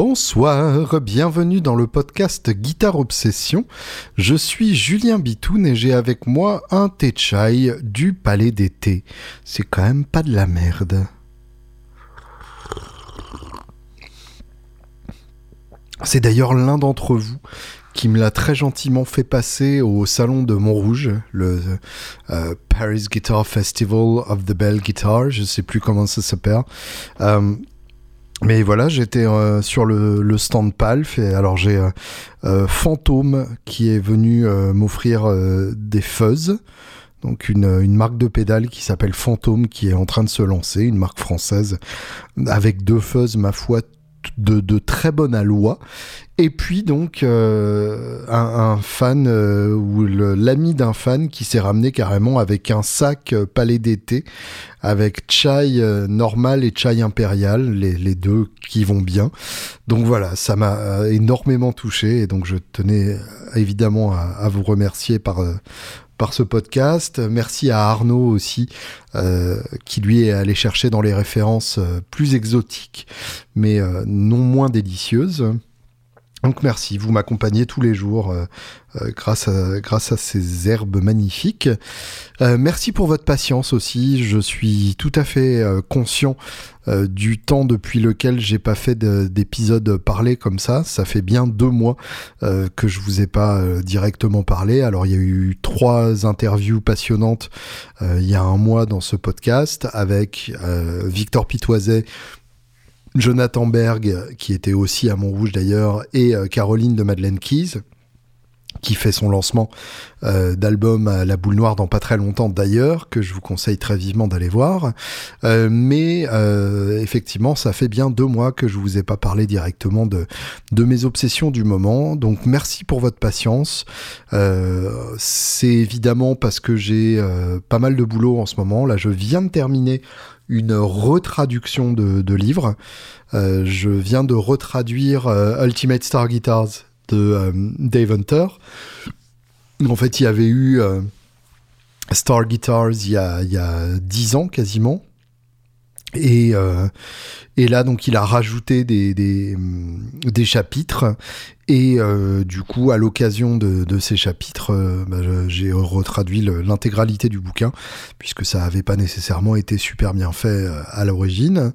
Bonsoir, bienvenue dans le podcast Guitare Obsession. Je suis Julien Bitoun et j'ai avec moi un thé chai du Palais d'été. C'est quand même pas de la merde. C'est d'ailleurs l'un d'entre vous qui me l'a très gentiment fait passer au salon de Montrouge, le euh, Paris Guitar Festival of the Bell Guitar, je sais plus comment ça s'appelle. Euh, mais voilà, j'étais euh, sur le, le, stand Palf et alors j'ai euh, euh Fantôme qui est venu euh, m'offrir des fuzz. Donc une, une, marque de pédales qui s'appelle Fantôme qui est en train de se lancer, une marque française avec deux fuzz ma foi de, très bonne aloi. Et puis donc euh, un, fan euh, ou l'ami d'un fan qui s'est ramené carrément avec un sac euh, palais d'été avec chai normal et chai impérial, les, deux qui vont bien. Donc voilà, ça m'a énormément touché et donc je tenais évidemment à vous remercier par par ce podcast. Merci à Arnaud aussi, euh, qui lui est allé chercher dans les références euh, plus exotiques, mais euh, non moins délicieuses. Donc merci, vous m'accompagnez tous les jours euh, euh, grâce, à, grâce à ces herbes magnifiques. Euh, merci pour votre patience aussi, je suis tout à fait euh, conscient euh, du temps depuis lequel j'ai pas fait d'épisode parlé comme ça. Ça fait bien deux mois que je vous ai pas directement parlé. Alors il y a eu trois interviews passionnantes il y a un mois dans ce podcast avec Victor Pitoiset Jonathan Berg, qui était aussi à Montrouge d'ailleurs, et euh, Caroline de Madeleine Keys, qui fait son lancement euh, d'album la boule noire dans pas très longtemps d'ailleurs, que je vous conseille très vivement d'aller voir. Euh, mais effectivement, ça fait bien deux mois que je vous ai pas parlé directement de, mes obsessions du moment. Donc merci pour votre patience. C'est évidemment parce que j'ai pas mal de boulot en ce moment. Là, je viens de terminer une retraduction de, de livres. Euh, je viens de retraduire euh, Ultimate Star Guitars de euh, Dave Hunter. En fait, il y avait eu euh, Star Guitars il y a, il y a 10 ans quasiment. Et, euh, et là, donc, il a rajouté des, des chapitres. Et euh, du coup, à l'occasion de, ces chapitres, euh, bah, j'ai retraduit l'intégralité du bouquin, puisque ça n'avait pas nécessairement été super bien fait à l'origine.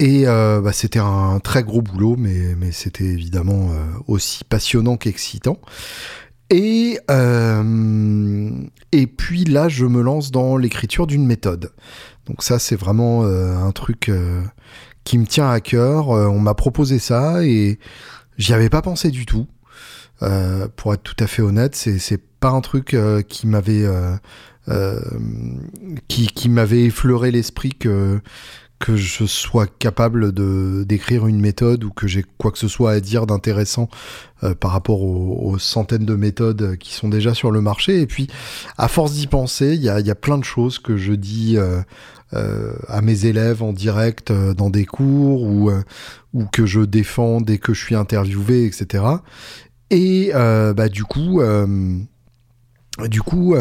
Et bah, c'était un très gros boulot, mais, c'était évidemment aussi passionnant qu'excitant. Et puis là, je me lance dans l'écriture d'une méthode. Donc ça, c'est vraiment euh, un truc euh, qui me tient à cœur. Euh, on m'a proposé ça et j'y avais pas pensé du tout. pour être tout à fait honnête, c'est c'est pas un truc qui m'avait qui, qui m'avait effleuré l'esprit que que je sois capable de d'écrire une méthode ou que j'ai quoi que ce soit à dire d'intéressant euh, par rapport aux, centaines de méthodes qui sont déjà sur le marché. Et puis, à force d'y penser, il y a, y a, plein de choses que je dis euh, euh, à mes élèves en direct dans des cours ou ou que je défends dès que je suis interviewé, etc. Et bah du coup, du coup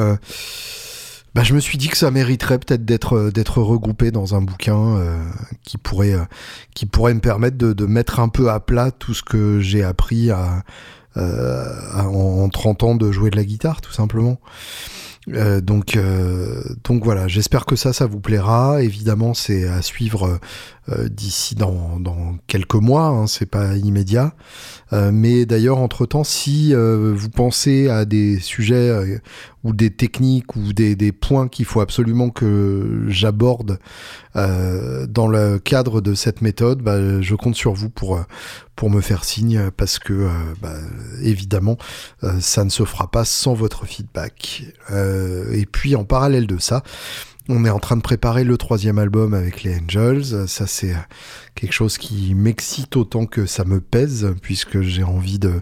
bah, je me suis dit que ça mériterait peut-être d'être euh, d'être regroupé dans un bouquin euh, qui pourrait euh, qui pourrait me permettre de, de, mettre un peu à plat tout ce que j'ai appris en, 30 ans de jouer de la guitare tout simplement. Euh, donc, euh, donc voilà, j'espère que ça, ça vous plaira. Évidemment, c'est à suivre euh, d'ici dans, quelques mois, hein, c'est pas immédiat. Euh, mais d'ailleurs, entre-temps, si vous pensez à des sujets ou des techniques ou des, des points qu'il faut absolument que j'aborde dans le cadre de cette méthode, bah, je compte sur vous pour, pour me faire signe parce que, bah, évidemment, ça ne se fera pas sans votre feedback. et puis, en parallèle de ça, on est en train de préparer le troisième album avec les Angels. Ça, c'est quelque chose qui m'excite autant que ça me pèse, puisque j'ai envie de,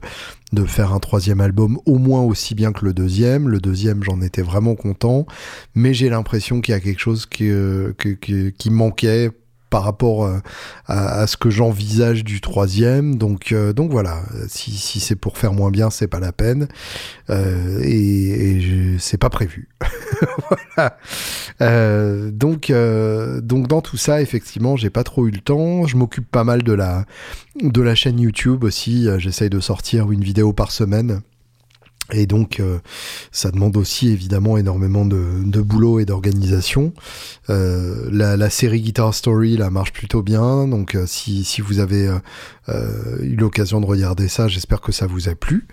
de faire un troisième album au moins aussi bien que le deuxième. Le deuxième, j'en étais vraiment content, mais j'ai l'impression qu'il y a quelque chose euh, qui, qui manquait par rapport à, ce que j'envisage du troisième. Donc, donc voilà, si, c'est pour faire moins bien, c'est pas la peine. et, et c'est pas prévu. donc, donc dans tout ça, effectivement, j'ai pas trop eu le temps. Je m'occupe pas mal de la, de la chaîne YouTube aussi. J'essaye de sortir une vidéo par semaine. Et donc, euh, ça demande aussi évidemment énormément de, boulot et d'organisation. Euh, la, série Guitar Story, là, marche plutôt bien. Donc, euh, si, si, vous avez eu l'occasion de regarder ça, j'espère que ça vous a plu.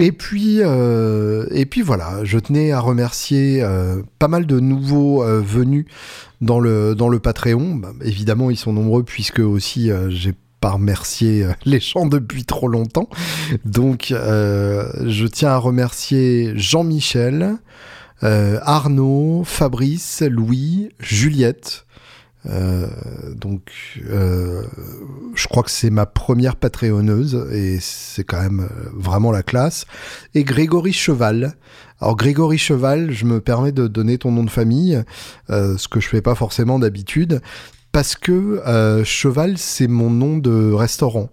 Et puis, et puis voilà, je tenais à remercier pas mal de nouveaux venus dans le, dans le Patreon. Bah, évidemment, ils sont nombreux puisque aussi j'ai pas remercier euh, les gens depuis trop longtemps. Donc, euh, je tiens à remercier Jean-Michel, euh, Arnaud, Fabrice, Louis, Juliette. donc, je crois que c'est ma première Patreonneuse et c'est quand même vraiment la classe. Et Grégory Cheval. Alors Grégory Cheval, je me permets de donner ton nom de famille, ce que je fais pas forcément d'habitude parce que euh, Cheval, c'est mon nom de restaurant.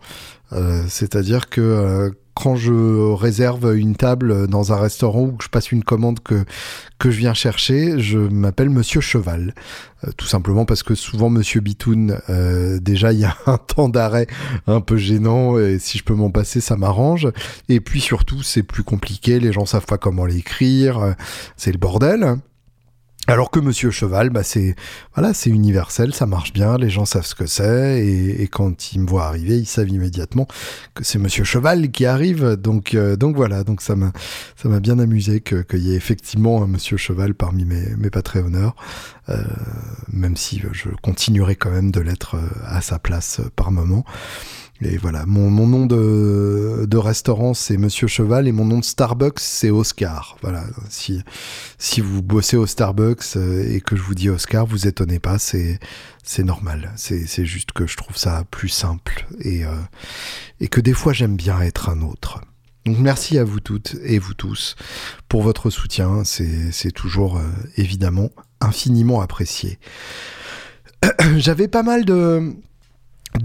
Euh, c'est-à-dire que euh, quand je réserve une table dans un restaurant ou que je passe une commande que, que je viens chercher, je m'appelle Monsieur Cheval. tout simplement parce que souvent Monsieur Bitoun, déjà il y a un temps d'arrêt un peu gênant et si je peux m'en passer, ça m'arrange. Et puis surtout, c'est plus compliqué, les gens savent pas comment l'écrire, c'est le bordel. Alors que Monsieur Cheval, bah c'est voilà, c'est universel, ça marche bien, les gens savent ce que c'est et, quand ils me voient arriver, ils savent immédiatement que c'est Monsieur Cheval qui arrive. Donc euh, donc voilà, donc ça m'a ça m'a bien amusé que qu'il y ait effectivement un Monsieur Cheval parmi mes mes Patreonneurs, euh, même si je continuerai quand même de l'être euh, à sa place par moment. Et voilà, mon, mon nom de, de restaurant c'est Monsieur Cheval et mon nom de Starbucks c'est Oscar. Voilà, si, si vous bossez au Starbucks euh, et que je vous dis Oscar, vous étonnez pas, c'est normal. C'est juste que je trouve ça plus simple et, euh, et que des fois j'aime bien être un autre. Donc merci à vous toutes et vous tous pour votre soutien. C'est toujours euh, évidemment infiniment apprécié. J'avais pas mal de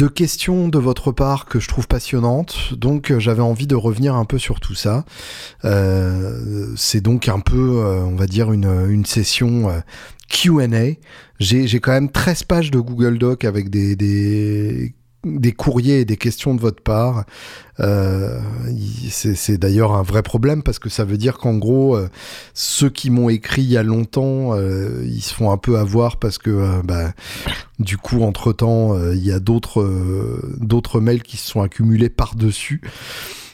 de questions de votre part que je trouve passionnantes, donc euh, j'avais envie de revenir un peu sur tout ça. Euh, c'est donc un peu, euh, on va dire, une, une session QA. J'ai quand même 13 pages de Google Doc avec des, des des courriers et des questions de votre part. Euh, c'est d'ailleurs un vrai problème parce que ça veut dire qu'en gros, euh, ceux qui m'ont écrit il y a longtemps, euh, ils se font un peu avoir parce que bah, du coup, entre-temps, il y a d'autres d'autres mails qui se sont accumulés par-dessus.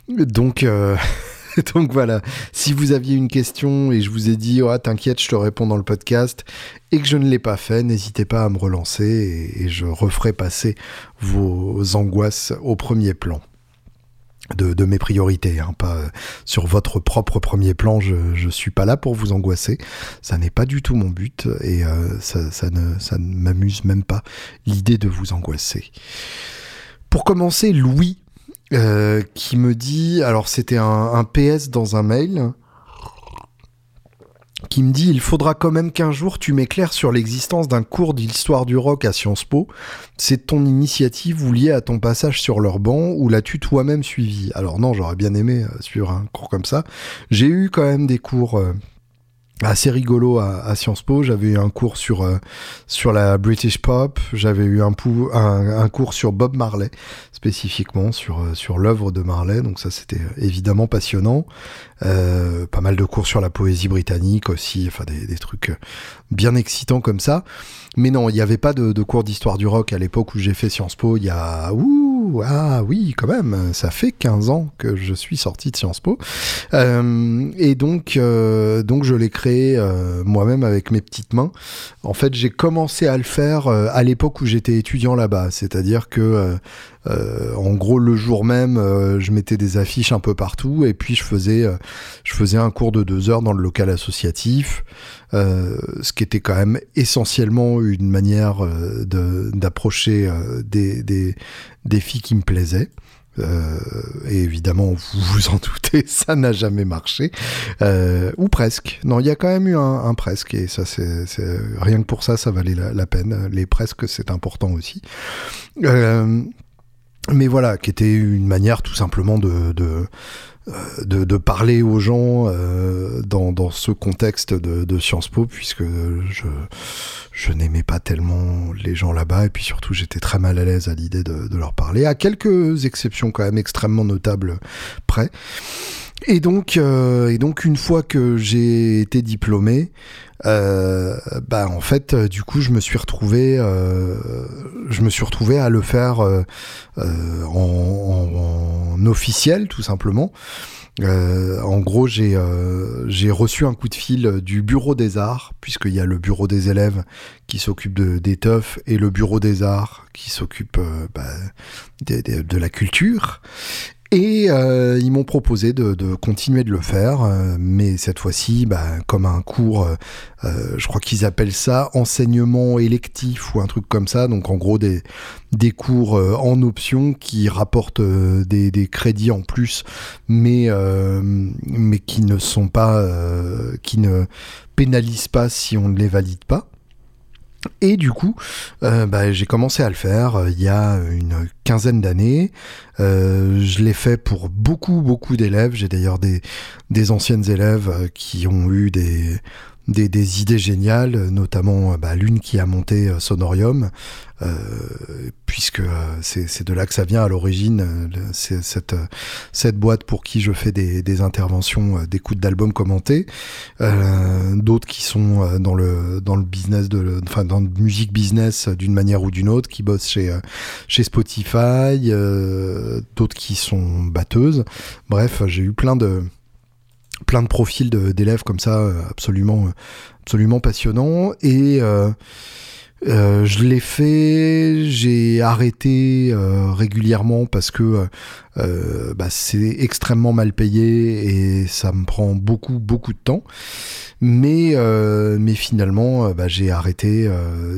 Donc... Donc voilà, si vous aviez une question et je vous ai dit, oh, t'inquiète, je te réponds dans le podcast, et que je ne l'ai pas fait, n'hésitez pas à me relancer et, je referai passer vos angoisses au premier plan. De, mes priorités, hein, pas euh, sur votre propre premier plan. Je, suis pas là pour vous angoisser. Ça n'est pas du tout mon but et euh, ça ne m'amuse même pas l'idée de vous angoisser. Pour commencer, Louis euh, qui me dit, alors c'était un, PS dans un mail, qui me dit il faudra quand même qu'un jour tu m'éclaires sur l'existence d'un cours d'histoire du rock à Sciences Po. C'est ton initiative ou liée à ton passage sur leur banc ou l'as-tu toi-même suivi? Alors non, j'aurais bien aimé euh, suivre un cours comme ça. J'ai eu quand même des cours euh, assez rigolo à, Sciences Po. J'avais eu un cours sur euh, sur la British pop. J'avais eu un, un, un, cours sur Bob Marley spécifiquement sur euh, sur l'œuvre de Marley. Donc ça c'était euh, évidemment passionnant. Euh, pas mal de cours sur la poésie britannique aussi. Enfin des, des trucs bien excitants comme ça. Mais non, il n'y avait pas de, de cours d'histoire du rock à l'époque où j'ai fait Sciences Po. Il y a ouh ah oui quand même. Ça fait 15 ans que je suis sorti de Sciences Po. Euh, et donc donc je l'ai créé euh, moi-même avec mes petites mains. En fait, j'ai commencé à le faire euh, à l'époque où j'étais étudiant là-bas, c'est-à-dire que euh, en gros le jour même, je mettais des affiches un peu partout et puis je faisais je faisais un cours de deux heures dans le local associatif, ce qui était quand même essentiellement une manière d'approcher des, filles qui me plaisaient. et évidemment, vous vous en doutez, ça n'a jamais marché. ou presque. Non, il y a quand même eu un, presque, et ça, rien que pour ça, ça valait la, peine. Les presque, c'est important aussi. Mais voilà, qui était une manière tout simplement de, de de, parler aux gens euh, dans, dans, ce contexte de, de, Sciences Po, puisque je, je n'aimais pas tellement les gens là-bas, et puis surtout j'étais très mal à l'aise à l'idée de, de, leur parler, à quelques exceptions quand même extrêmement notables près. Et donc, euh, et donc une fois que j'ai été diplômé, euh, bah en fait, euh, du coup, je me suis retrouvé, euh, je me suis retrouvé à le faire euh, euh en, en, officiel, tout simplement. en gros, j'ai j'ai reçu un coup de fil du bureau des arts, puisqu'il y a le bureau des élèves qui s'occupe de, des teufs et le bureau des arts qui s'occupe bah, de, de, la culture. Et euh, ils m'ont proposé de, continuer de le faire, euh, mais cette fois-ci, bah, comme un cours, euh, je crois qu'ils appellent ça enseignement électif ou un truc comme ça, donc en gros des, cours en option qui rapportent des, des, crédits en plus, mais, mais qui ne sont pas, qui ne pénalisent pas si on ne les valide pas. Et du coup, euh, bah, j'ai commencé à le faire euh, il y a une quinzaine d'années. Euh, je l'ai fait pour beaucoup, beaucoup d'élèves. J'ai d'ailleurs des, anciennes élèves qui ont eu des, des, des, idées géniales, notamment bah, l'une qui a monté Sonorium, euh, puisque euh, c'est de là que ça vient à l'origine, euh, cette, cette boîte pour qui je fais des, des interventions d'écoute d'albums commentés, d'autres qui sont dans le, dans le business, de, enfin dans le musique business d'une manière ou d'une autre, qui bossent chez, chez Spotify, d'autres qui sont batteuses. Bref, j'ai eu plein de plein de profils d'élèves comme ça, absolument, absolument passionnants. Et euh, euh, je l'ai fait, j'ai arrêté euh, régulièrement parce que euh, bah, c'est extrêmement mal payé et ça me prend beaucoup beaucoup de temps. Mais mais finalement, bah, j'ai arrêté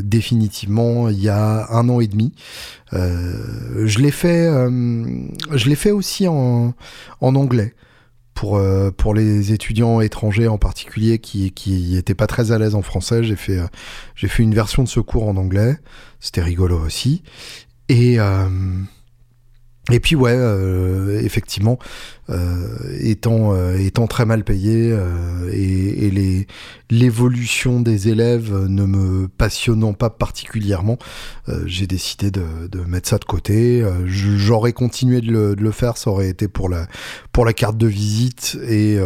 définitivement il y a un an et demi. je l'ai fait, je fait aussi en anglais pour, euh, pour les étudiants étrangers en particulier qui qui étaient pas très à l'aise en français, j'ai fait euh, j'ai fait une version de ce cours en anglais. C'était rigolo aussi. Et euh, et puis ouais, euh, effectivement, euh, étant euh, étant très mal payé euh, et, et, les l'évolution des élèves ne me passionnant pas particulièrement, euh, j'ai décidé de, de, mettre ça de côté. J'aurais continué de le, de le, faire, ça aurait été pour la pour la carte de visite et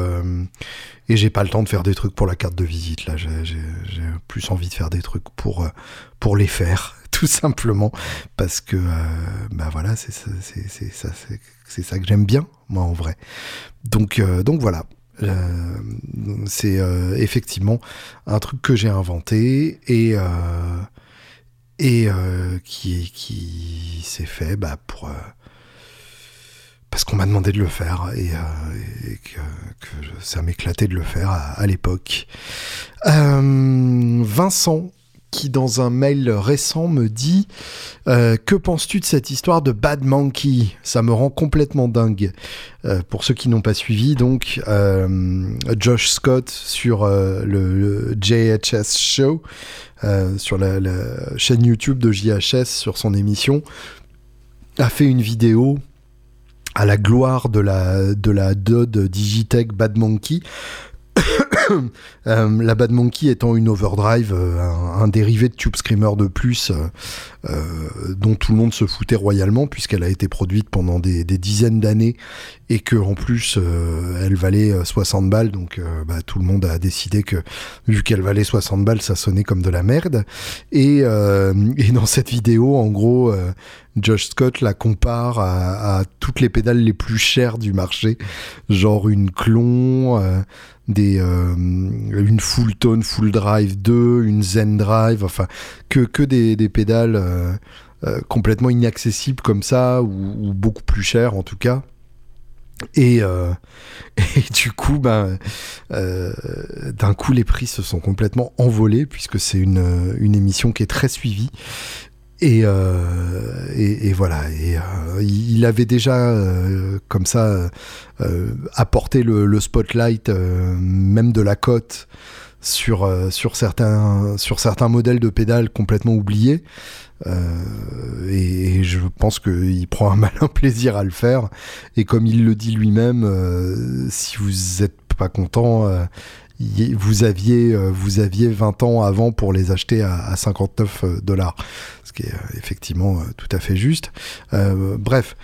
et j'ai pas le temps de faire des trucs pour la carte de visite. Là, j'ai plus envie de faire des trucs pour pour les faire tout simplement parce que euh, bah voilà c'est ça c'est ça que j'aime bien moi en vrai. Donc euh, donc voilà. Euh, c'est effectivement un truc que j'ai inventé et et qui qui s'est fait bah pour parce qu'on m'a demandé de le faire et, et que, que, ça m'éclatait de le faire à, à l'époque. Vincent qui dans un mail récent me dit euh, que penses-tu de cette histoire de Bad Monkey? Ça me rend complètement dingue. Euh, pour ceux qui n'ont pas suivi, donc euh, Josh Scott sur le, JHS Show, sur la, chaîne YouTube de JHS, sur son émission, a fait une vidéo à la gloire de la de la Dod Digitech Bad Monkey la Bad Monkey étant une overdrive, euh, un, dérivé de Tube Screamer de plus, euh, euh, dont tout le monde se foutait royalement, puisqu'elle a été produite pendant des dizaines d'années et que en plus euh, elle valait 60 balles, donc bah, tout le monde a décidé que vu qu'elle valait 60 balles, ça sonnait comme de la merde. Et, dans cette vidéo, en gros, Josh Scott la compare à, toutes les pédales les plus chères du marché, genre une Clon, euh, des, euh, une Full Tone Full Drive 2, une Zen Drive, enfin que, que des, pédales euh, euh, complètement inaccessibles comme ça, ou, beaucoup plus chères en tout cas. Et, euh, et du coup, ben, d'un coup, les prix se sont complètement envolés puisque c'est une, une émission qui est très suivie Et, et, voilà. Et il avait déjà comme ça apporté le, le spotlight, même de la côte sur, euh, sur, certains, sur certains modèles de pédales complètement oubliés. Euh, et, je pense qu'il prend un malin plaisir à le faire. Et comme il le dit lui-même, euh, si vous n'êtes pas content, vous aviez, vous aviez 20 ans avant pour les acheter à, à 59 dollars. Ce qui est effectivement tout à fait juste. bref.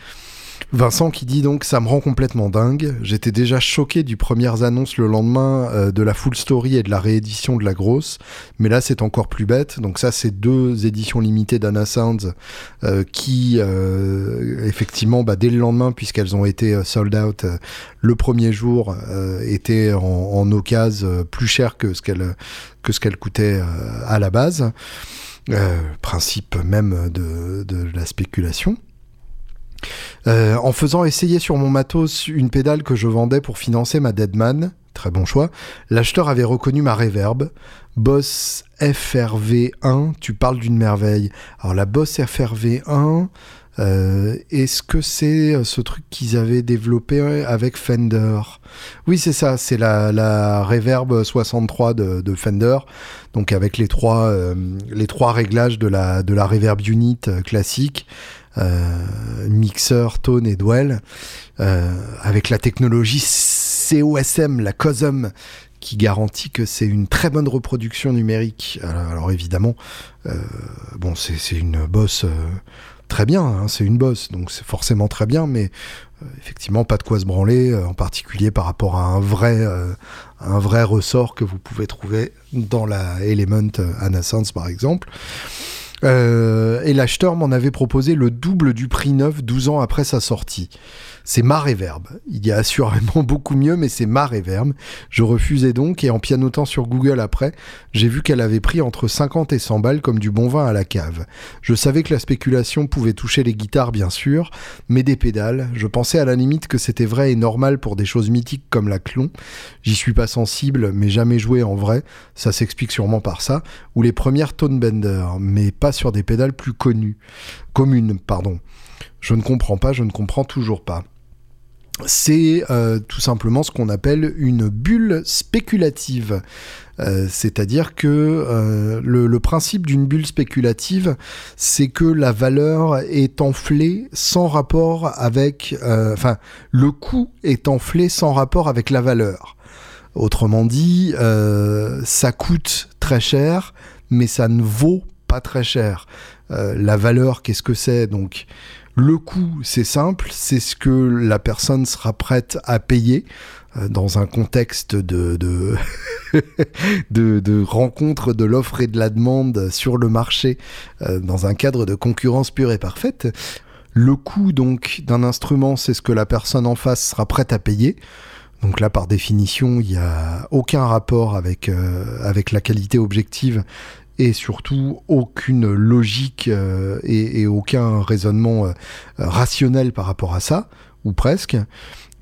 Vincent qui dit donc ça me rend complètement dingue. J'étais déjà choqué du premières annonces le lendemain euh, de la full story et de la réédition de la grosse, mais là c'est encore plus bête. Donc ça c'est deux éditions limitées d'Anna Sounds euh, qui euh, effectivement bah, dès le lendemain puisqu'elles ont été sold out le premier jour étaient en, en occasion plus cher que ce qu'elles que ce à la base. principe même de, de la spéculation. Euh, en faisant essayer sur mon matos une pédale que je vendais pour financer ma Deadman, très bon choix, l'acheteur avait reconnu ma reverb. Boss FRV1, tu parles d'une merveille. Alors la Boss FRV1, euh, est-ce que c'est euh, ce truc qu'ils avaient développé avec Fender? Oui, c'est ça, c'est la, Reverb 63 de, Fender, donc avec les trois, les trois réglages de la, de la Reverb Unit classique. Euh, mixeur, tone et dwell, euh, avec la technologie COSM, la COSM, qui garantit que c'est une très bonne reproduction numérique. Alors, évidemment, euh, bon, c'est une bosse très bien, hein, c'est une bosse, donc c'est forcément très bien, mais effectivement pas de quoi se branler, en particulier par rapport à un vrai, un vrai ressort que vous pouvez trouver dans la Element Anassance par exemple. Euh, et l'acheteur m'en avait proposé le double du prix neuf 12 ans après sa sortie. C'est ma réverbe. Il y a assurément beaucoup mieux, mais c'est ma réverbe. Je refusais donc, et en pianotant sur Google après, j'ai vu qu'elle avait pris entre 50 et 100 balles comme du bon vin à la cave. Je savais que la spéculation pouvait toucher les guitares, bien sûr, mais des pédales, je pensais à la limite que c'était vrai et normal pour des choses mythiques comme la clon. J'y suis pas sensible, mais jamais joué en vrai, ça s'explique sûrement par ça, ou les premières Tone Bender, mais pas sur des pédales plus connues. Communes, pardon. Je ne comprends pas, je ne comprends toujours pas c'est euh, tout simplement ce qu'on appelle une bulle spéculative. Euh, c'est-à-dire que euh, le, principe d'une bulle spéculative, c'est que la valeur est enflée sans rapport avec... Enfin, le coût est enflé sans rapport avec la valeur. Autrement dit, ça coûte très cher, mais ça ne vaut pas très cher. la valeur, qu'est-ce que c'est? Donc, le coût, c'est simple, c'est ce que la personne sera prête à payer euh, dans un contexte de, rencontre de l'offre et de la demande sur le marché, euh, dans un cadre de concurrence pure et parfaite. Le coût donc d'un instrument, c'est ce que la personne en face sera prête à payer. Donc là, par définition, il n'y a aucun rapport avec, euh, avec la qualité objective et surtout aucune logique euh, et, aucun raisonnement euh, rationnel par rapport à ça, ou presque.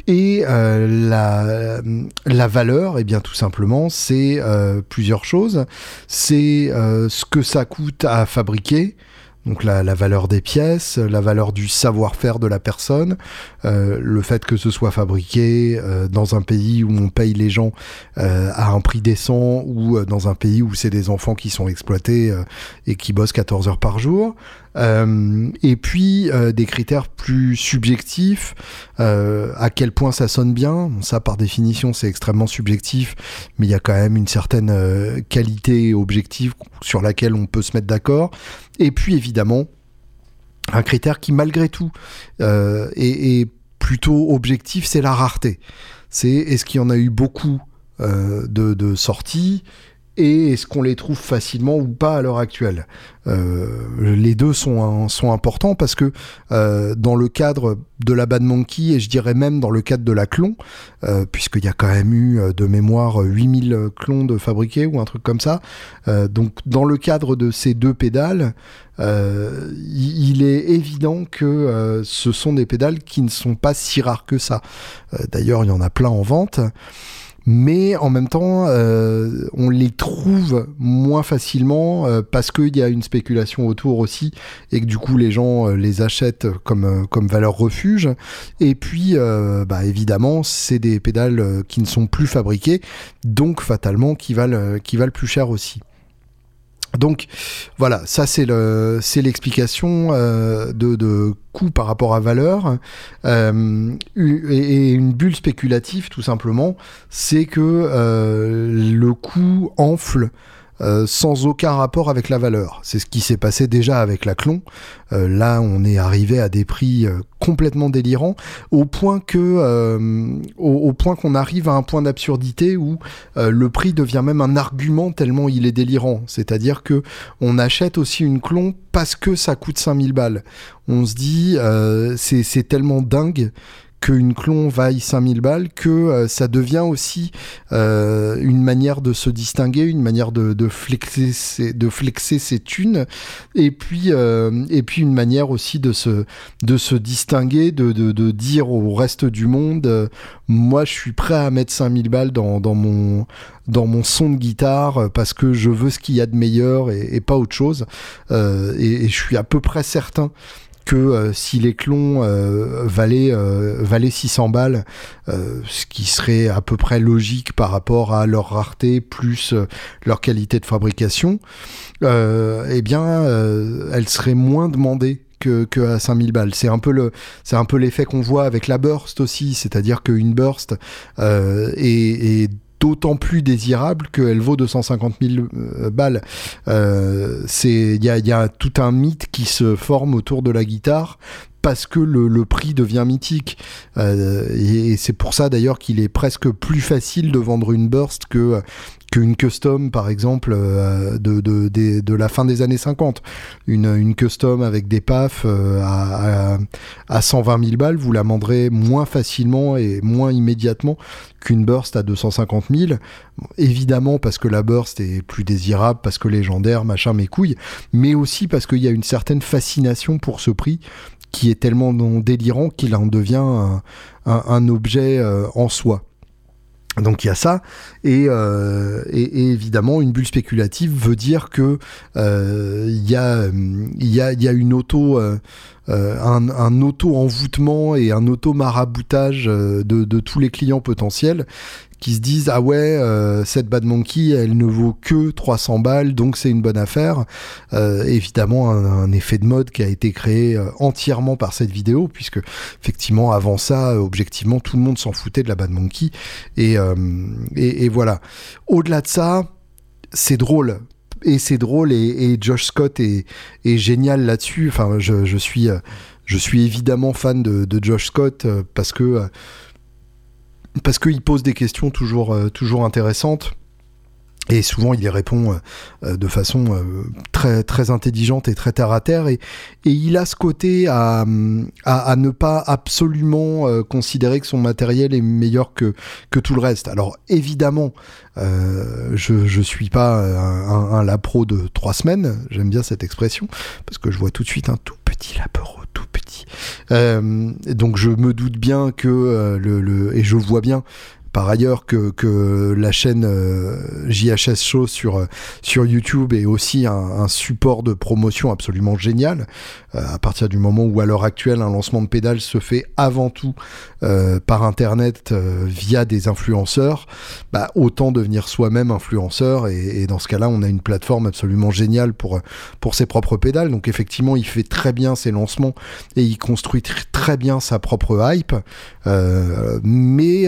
Et euh, la, la, valeur, eh bien tout simplement, c'est plusieurs choses. C'est ce que ça coûte à fabriquer, donc la, valeur des pièces, la valeur du savoir-faire de la personne, euh, le fait que ce soit fabriqué euh, dans un pays où on paye les gens euh, à un prix décent ou dans un pays où c'est des enfants qui sont exploités et qui bossent 14 heures par jour. Et puis des critères plus subjectifs, à quel point ça sonne bien. ça, par définition, c'est extrêmement subjectif, mais il y a quand même une certaine qualité objective sur laquelle on peut se mettre d'accord. Et puis évidemment, un critère qui malgré tout euh, est, plutôt objectif, c'est la rareté. C'est est-ce qu'il y en a eu beaucoup euh, de, sorties et est-ce qu'on les trouve facilement ou pas à l'heure actuelle euh, Les deux sont, sont importants parce que euh, dans le cadre de la Bad Monkey et je dirais même dans le cadre de la clon, euh, puisqu'il y a quand même eu de mémoire 8000 clones de fabriqués ou un truc comme ça, donc dans le cadre de ces deux pédales, il est évident que ce sont des pédales qui ne sont pas si rares que ça. D'ailleurs, il y en a plein en vente. Mais en même temps, euh, on les trouve moins facilement euh, parce qu'il y a une spéculation autour aussi et que du coup les gens euh, les achètent comme, comme valeur refuge. Et puis, bah, évidemment, c'est des pédales qui ne sont plus fabriquées, donc fatalement qui valent, qui valent plus cher aussi. Donc voilà, ça c'est le c'est l'explication euh, de, de coût par rapport à valeur. Euh, et, une bulle spéculative tout simplement, c'est que euh, le coût enfle euh, sans aucun rapport avec la valeur. C'est ce qui s'est passé déjà avec la Clon. Euh, là, on est arrivé à des prix euh, complètement délirants, au point que, point qu'on arrive à un point d'absurdité où le prix devient même un argument tellement il est délirant. C'est-à-dire que on achète aussi une Clon parce que ça coûte 5000 balles. On se dit, c'est tellement dingue qu'une clon vaille 5000 balles, que euh, ça devient aussi euh, une manière de se distinguer, une manière de, flexer, ses, de flexer ses thunes, et puis, euh, et puis une manière aussi de se, de se distinguer, de, dire au reste du monde, moi je suis prêt à mettre 5000 balles dans, dans, mon, dans mon son de guitare parce que je veux ce qu'il y a de meilleur et, pas autre chose. et, je suis à peu près certain que euh, si les clones euh, valaient, euh, valaient 600 balles, ce qui serait à peu près logique par rapport à leur rareté plus leur qualité de fabrication, eh bien, elles seraient moins demandées que, que, à 5000 balles. C'est un peu le, c'est un peu l'effet qu'on voit avec la burst aussi, c'est-à-dire qu'une burst euh, est, est d'autant plus désirable qu'elle vaut 250 000 euh, balles. Euh, il y a, tout un mythe qui se forme autour de la guitare parce que le, le prix devient mythique. Euh, et, c'est pour ça d'ailleurs qu'il est presque plus facile de vendre une burst que qu'une custom, par exemple, euh, de, de, de, de, la fin des années 50. Une, une custom avec des PAF euh, à, à, à, 120 000 balles, vous la moins facilement et moins immédiatement qu'une burst à 250 000. évidemment parce que la burst est plus désirable, parce que légendaire, machin, mes couilles, mais aussi parce qu'il y a une certaine fascination pour ce prix qui est tellement délirant qu'il en devient un, un, un objet euh, en soi. Donc il y a ça. Euh, et, évidemment une bulle spéculative veut dire que euh, il y, a, y, a, y a une auto euh, un, un auto envoûtement et un auto maraboutage de, tous les clients potentiels qui se disent ah ouais euh, cette Bad Monkey elle ne vaut que 300 balles donc c'est une bonne affaire. Euh, évidemment un, effet de mode qui a été créé euh, entièrement par cette vidéo puisque effectivement avant ça objectivement tout le monde s'en foutait de la Bad Monkey. Et, et, voilà. Au-delà de ça c'est drôle et c'est drôle et, Josh Scott est, génial là-dessus enfin je, suis évidemment fan de, Josh Scott parce que parce qu'il pose des questions euh, toujours intéressantes. Et souvent, il y répond euh, euh, de façon très, très intelligente et très terre à terre. Et, il a ce côté à, ne pas absolument considérer que son matériel est meilleur que, tout le reste. Alors, évidemment, je ne suis pas un, lapro de trois semaines. J'aime bien cette expression parce que je vois tout de suite un tout petit lapro tout petit. Euh, donc je me doute bien que euh, le, et je vois bien par ailleurs que, que la chaîne euh, JHS Show sur, euh, sur YouTube est aussi un, support de promotion absolument génial. Euh, à partir du moment où à l'heure actuelle un lancement de pédale se fait avant tout euh, par internet via des influenceurs, bah, autant devenir soi-même influenceur et, et, dans ce cas-là on a une plateforme absolument géniale pour, pour ses propres pédales. Donc effectivement il fait très bien ses lancements et il construit très bien sa propre hype. mais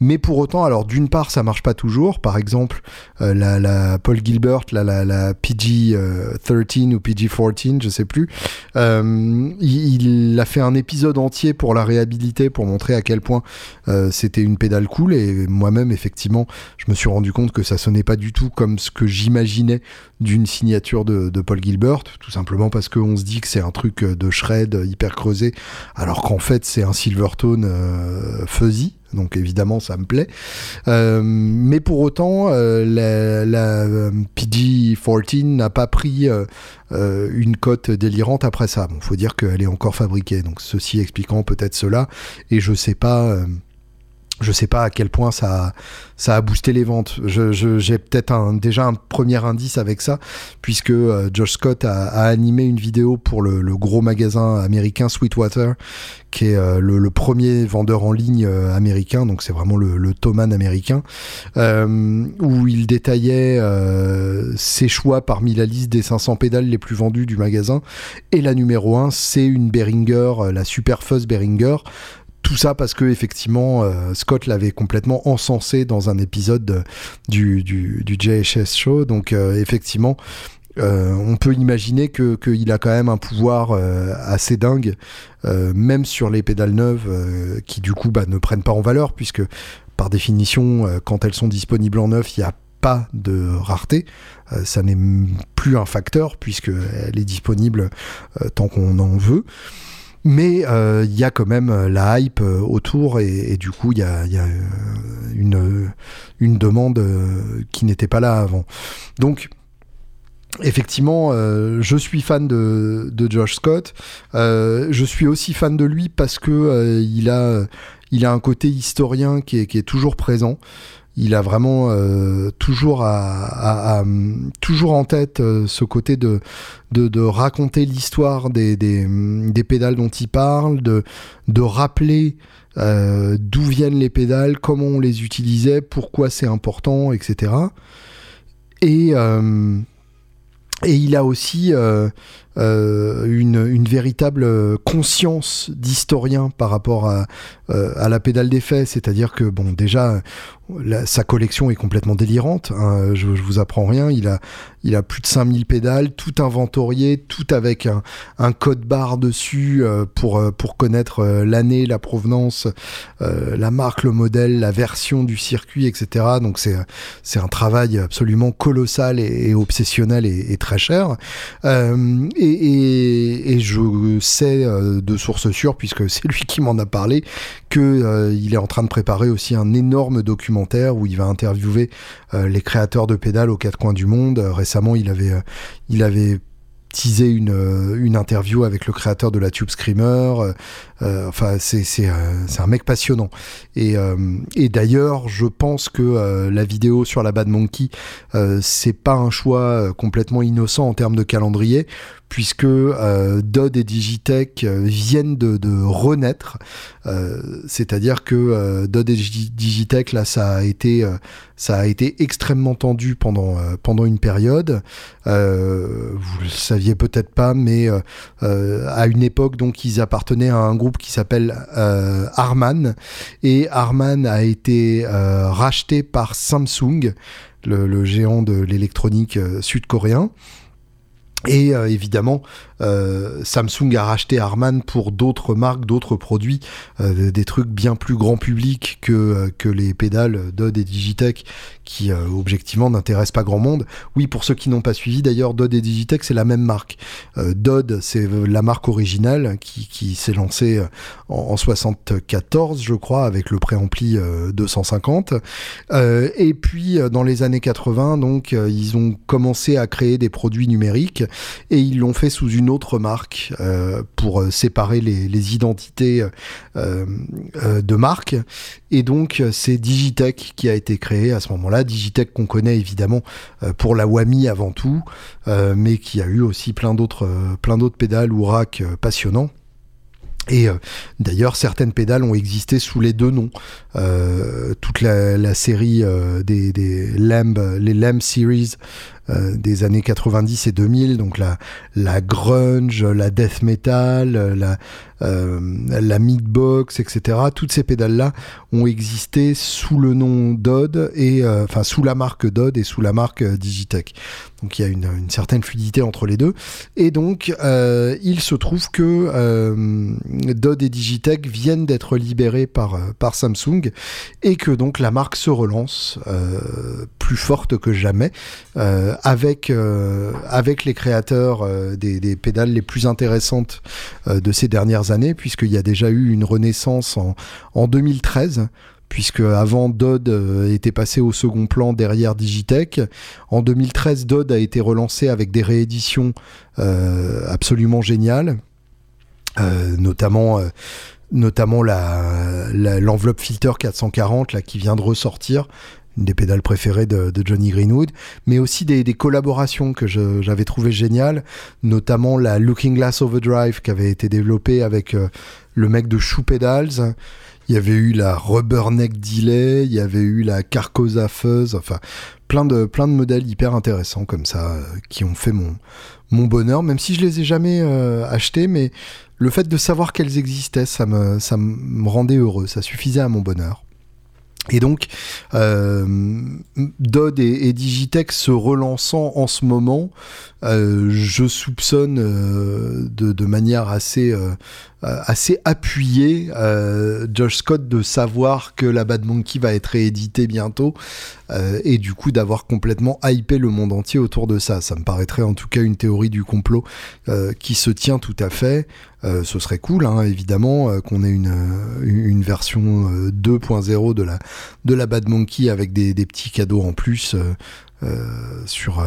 mais pour autant, alors d'une part, ça marche pas toujours. Par exemple, euh, Paul Gilbert, la, la, PG 13 euh, ou PG 14, je sais plus, euh, il, a fait un épisode entier pour la réhabiliter, pour montrer à quel point c'était une pédale cool. Et moi-même, effectivement, je me suis rendu compte que ça sonnait pas du tout comme ce que j'imaginais d'une signature de, de, Paul Gilbert, tout simplement parce qu'on se dit que c'est un truc de shred hyper creusé, alors qu'en fait c'est un Silvertone fuzzy donc évidemment ça me plaît. Euh, mais pour autant, euh, la, euh, PG-14 n'a pas pris une cote délirante après ça. Bon, faut dire qu'elle est encore fabriquée, donc ceci expliquant peut-être cela. Et je sais pas je sais pas à quel point ça a, ça a boosté les ventes. Je, j'ai peut-être un, déjà un premier indice avec ça, puisque euh, Josh Scott a, a, animé une vidéo pour le, le, gros magasin américain Sweetwater, qui est euh, le, le, premier vendeur en ligne euh, américain, donc c'est vraiment le, le Thomann américain, où il détaillait ses choix parmi la liste des 500 pédales les plus vendues du magasin. Et la numéro 1, c'est une Behringer, la Super Fuzz Behringer, tout ça parce que effectivement euh, Scott l'avait complètement encensé dans un épisode du, du, du, JHS Show. Donc euh, effectivement, euh, on peut imaginer que qu'il a quand même un pouvoir assez dingue, même sur les pédales neuves, qui du coup bah, ne prennent pas en valeur, puisque par définition, quand elles sont disponibles en neuf, il n'y a pas de rareté, ça n'est plus un facteur puisqu'elle est disponible tant qu'on en veut. Mais euh, il y a quand même euh, la hype euh, autour et, du coup il y a, une, demande qui n'était pas là avant. Donc Effectivement, je suis fan de, de Josh Scott. je suis aussi fan de lui parce que il a un côté historien qui est toujours présent il a vraiment euh, toujours, à, en tête euh, ce côté de, de, raconter l'histoire des, des, pédales dont il parle, de, de rappeler euh, d'où viennent les pédales, comment on les utilisait, pourquoi c'est important, etc. Et, et il a aussi une, une, véritable conscience d'historien par rapport à, à la pédale d'effet, c'est-à-dire que bon déjà sa collection est complètement délirante. Hein, je, vous apprends rien. Il a, il a plus de 5000 pédales, tout inventorié, tout avec un, code barre dessus euh, pour, euh, pour connaître euh, l'année, la provenance, la marque, le modèle, la version du circuit, etc. Donc c'est, c'est un travail absolument colossal et, obsessionnel et, très cher. Et, je sais de source sûre, puisque c'est lui qui m'en a parlé, que il est en train de préparer aussi un énorme document où il va interviewer euh, les créateurs de pédales aux quatre coins du monde. Euh, récemment, il avait, euh, il avait teasé une, une interview avec le créateur de la Tube Screamer. enfin, c'est un mec passionnant. Et, et d'ailleurs, je pense que la vidéo sur la Bad Monkey, c'est pas un choix complètement innocent en termes de calendrier, puisque euh, Dodd et Digitech euh, viennent de, renaître. Euh, c'est-à-dire que euh, Dodd et Digitech, là, ça a été, ça a été extrêmement tendu pendant, pendant une période. vous le saviez peut-être pas, mais à une époque, donc, ils appartenaient à un groupe qui s'appelle Harman. Et Harman a été racheté par Samsung, le géant de l'électronique sud-coréen. Et euh, évidemment, euh, Samsung a racheté Harman pour d'autres marques, d'autres produits, euh, des trucs bien plus grand public que, que les pédales Dodd et Digitech qui objectivement n'intéressent pas grand monde. Oui, pour ceux qui n'ont pas suivi, d'ailleurs, Dodd et Digitech, c'est la même marque. Dodd, c'est la marque originale qui, qui s'est lancée en, en, 74, je crois, avec le préampli 250. et puis, dans les années 80, donc, ils ont commencé à créer des produits numériques et ils l'ont fait sous une autre marque euh, pour euh, séparer les, identités euh, de marque. Et donc c'est Digitech qui a été créé à ce moment-là. Digitech qu'on connaît évidemment pour la Wami avant tout, mais qui a eu aussi plein d'autres plein d'autres pédales ou racks passionnants. Et d'ailleurs, certaines pédales ont existé sous les deux noms. Toute la, série des, des Lamb, les Lamb Series euh, des années 90 et 2000, donc la, grunge, la death metal, la, euh, la Meatbox, etc. Toutes ces pédales-là ont existé sous le nom Dodd et euh, enfin sous la marque Dodd et sous la marque euh, Digitech. Donc il y a une, certaine fluidité entre les deux. Et donc euh, il se trouve que euh, Dodd et Digitech viennent d'être libérés par Samsung et que donc la marque se relance plus forte que jamais avec, avec les créateurs des, pédales les plus intéressantes de ces dernières années, puisqu'il y a déjà eu une renaissance en, en 2013 puisque avant Dodd euh, était passé au second plan derrière Digitech. En 2013, Dodd a été relancé avec des rééditions euh, absolument géniales, euh, notamment notamment la, l'enveloppe filter 440 là qui vient de ressortir une des pédales préférées de, Johnny Greenwood, mais aussi des, collaborations que j'avais trouvé géniales, notamment la Looking Glass Overdrive qui avait été développée avec euh, le mec de Shoe Pedals. Il y avait eu la Rubberneck Delay, il y avait eu la Carcosa Fuzz, enfin plein de, plein de modèles hyper intéressants comme ça euh, qui ont fait mon, mon bonheur, même si je les ai jamais euh, achetés, mais le fait de savoir qu'elles existaient, ça me, rendait heureux, ça suffisait à mon bonheur. Et donc, euh, Dodd et, Digitech se relançant en ce moment, euh, je soupçonne euh, de, manière assez assez appuyé, euh, Josh Scott, de savoir que la Bad Monkey va être réédité bientôt euh, et du coup d'avoir complètement hypé le monde entier autour de ça. Ça me paraîtrait en tout cas une théorie du complot qui se tient tout à fait. ce serait cool, hein, évidemment, qu'on ait une, version 2.0 de la, de Bad Monkey avec des petits cadeaux en plus sur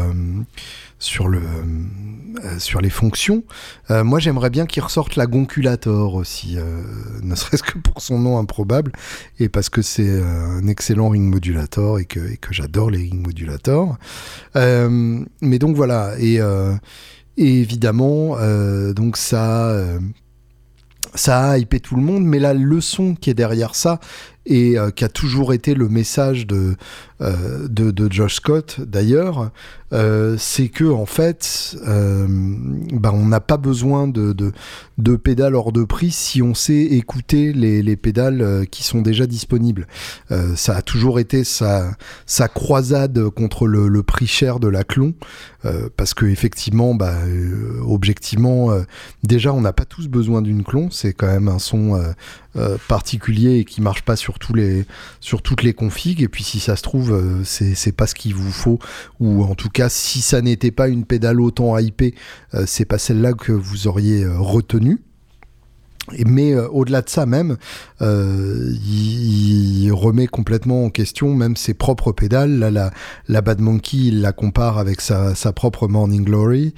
sur le euh, sur les fonctions. Euh, moi, j'aimerais bien qu'il ressorte la Gonculator aussi, euh, ne serait-ce que pour son nom improbable et parce que c'est un excellent ring modulator et que, et que j'adore les ring modulators. mais donc voilà et, et évidemment donc ça ça a hypé tout le monde, mais la leçon qui est derrière ça, et qui a toujours été le message de, euh, de, Josh Scott d'ailleurs, euh, c'est que en fait, euh, bah, on n'a pas besoin de, de, de, pédales hors de prix si on sait écouter les, les pédales qui sont déjà disponibles. ça a toujours été sa, sa croisade contre le, le prix cher de la clon, parce que effectivement, bah, objectivement, déjà on n'a pas tous besoin d'une clon, c'est quand même un son particulier et qui marche pas sur tous les sur toutes les configs. Et puis si ça se trouve euh, c'est pas ce qu'il vous faut, ou en tout cas, si ça n'était pas une pédale autant hypée, euh, c'est pas celle-là que vous auriez euh, retenue. Mais au-delà de ça même, il, remet complètement en question même ses propres pédales. Là, la, Bad Monkey, il la compare avec sa, propre Morning Glory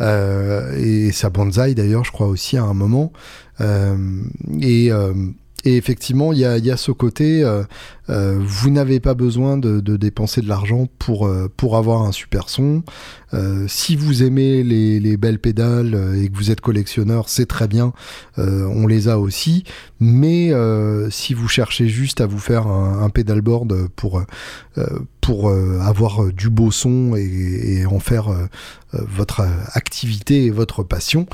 et sa Banzai d'ailleurs, je crois aussi à un moment. et et effectivement, il y a, ce côté, euh, euh, vous n'avez pas besoin de, dépenser de l'argent pour, euh, pour avoir un super son. si vous aimez les, belles pédales et que vous êtes collectionneur, c'est très bien, on les a aussi. Mais si vous cherchez juste à vous faire un, un pedalboard pour, pour avoir du beau son et, et en faire votre activité et votre passion,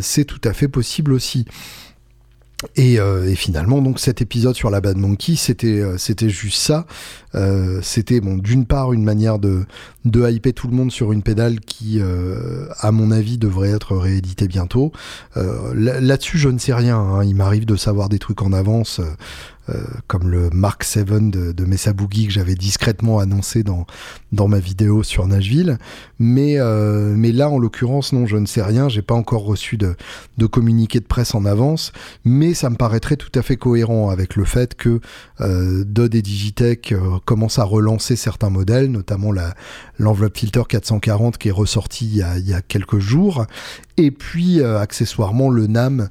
c'est tout à fait possible aussi. Euh, et, finalement, donc cet épisode sur la Bad Monkey, c'était euh, c'était juste ça. Euh, c'était bon, d'une part une manière de de hyper tout le monde sur une pédale qui, à mon avis, devrait être rééditée bientôt. Là-dessus, je ne sais rien. Hein. Il m'arrive de savoir des trucs en avance. Euh, comme le Mark 7 de, de Mesa Boogie que j'avais discrètement annoncé dans, dans ma vidéo sur Nashville. Mais, euh, mais là, en l'occurrence, non, je ne sais rien. J'ai pas encore reçu de, de communiqué de presse en avance, mais ça me paraîtrait tout à fait cohérent avec le fait que euh, Dodd et Digitech commencent à relancer certains modèles, notamment l'enveloppe filter 440 qui est ressortie il y a, il y a quelques jours, et puis accessoirement le NAM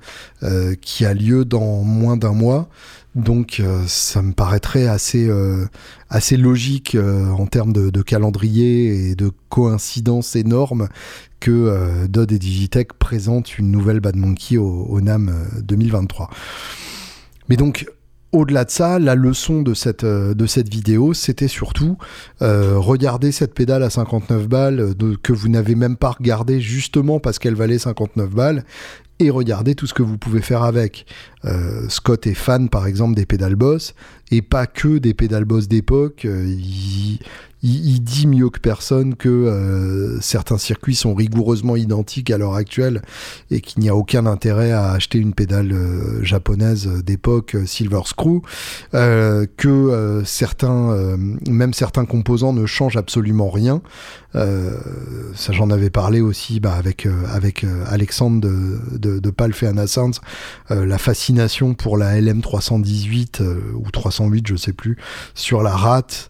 qui a lieu dans moins d'un mois. Donc euh, ça me paraîtrait assez, euh, assez logique euh, en termes de, calendrier et de coïncidence énorme que Dodd et Digitech présentent une nouvelle Bad Monkey au, NAM 2023. Mais donc au-delà de ça, la leçon de cette, de cette vidéo, c'était surtout regarder cette pédale à 59 balles que vous n'avez même pas regardé justement parce qu'elle valait 59 balles et regardez tout ce que vous pouvez faire avec. Euh, Scott est fan par exemple des pédales boss et pas que des pédales boss d'époque. Euh, il, il, dit mieux que personne que euh, certains circuits sont rigoureusement identiques à l'heure actuelle et qu'il n'y a aucun intérêt à acheter une pédale euh, japonaise d'époque euh, Silver Screw, que certains, même certains composants ne changent absolument rien. Ça j'en avais parlé aussi bah, avec avec Alexandre de, de, de Palf et Anna la fascination pour la LM318 ou 308, je sais plus, sur la rate.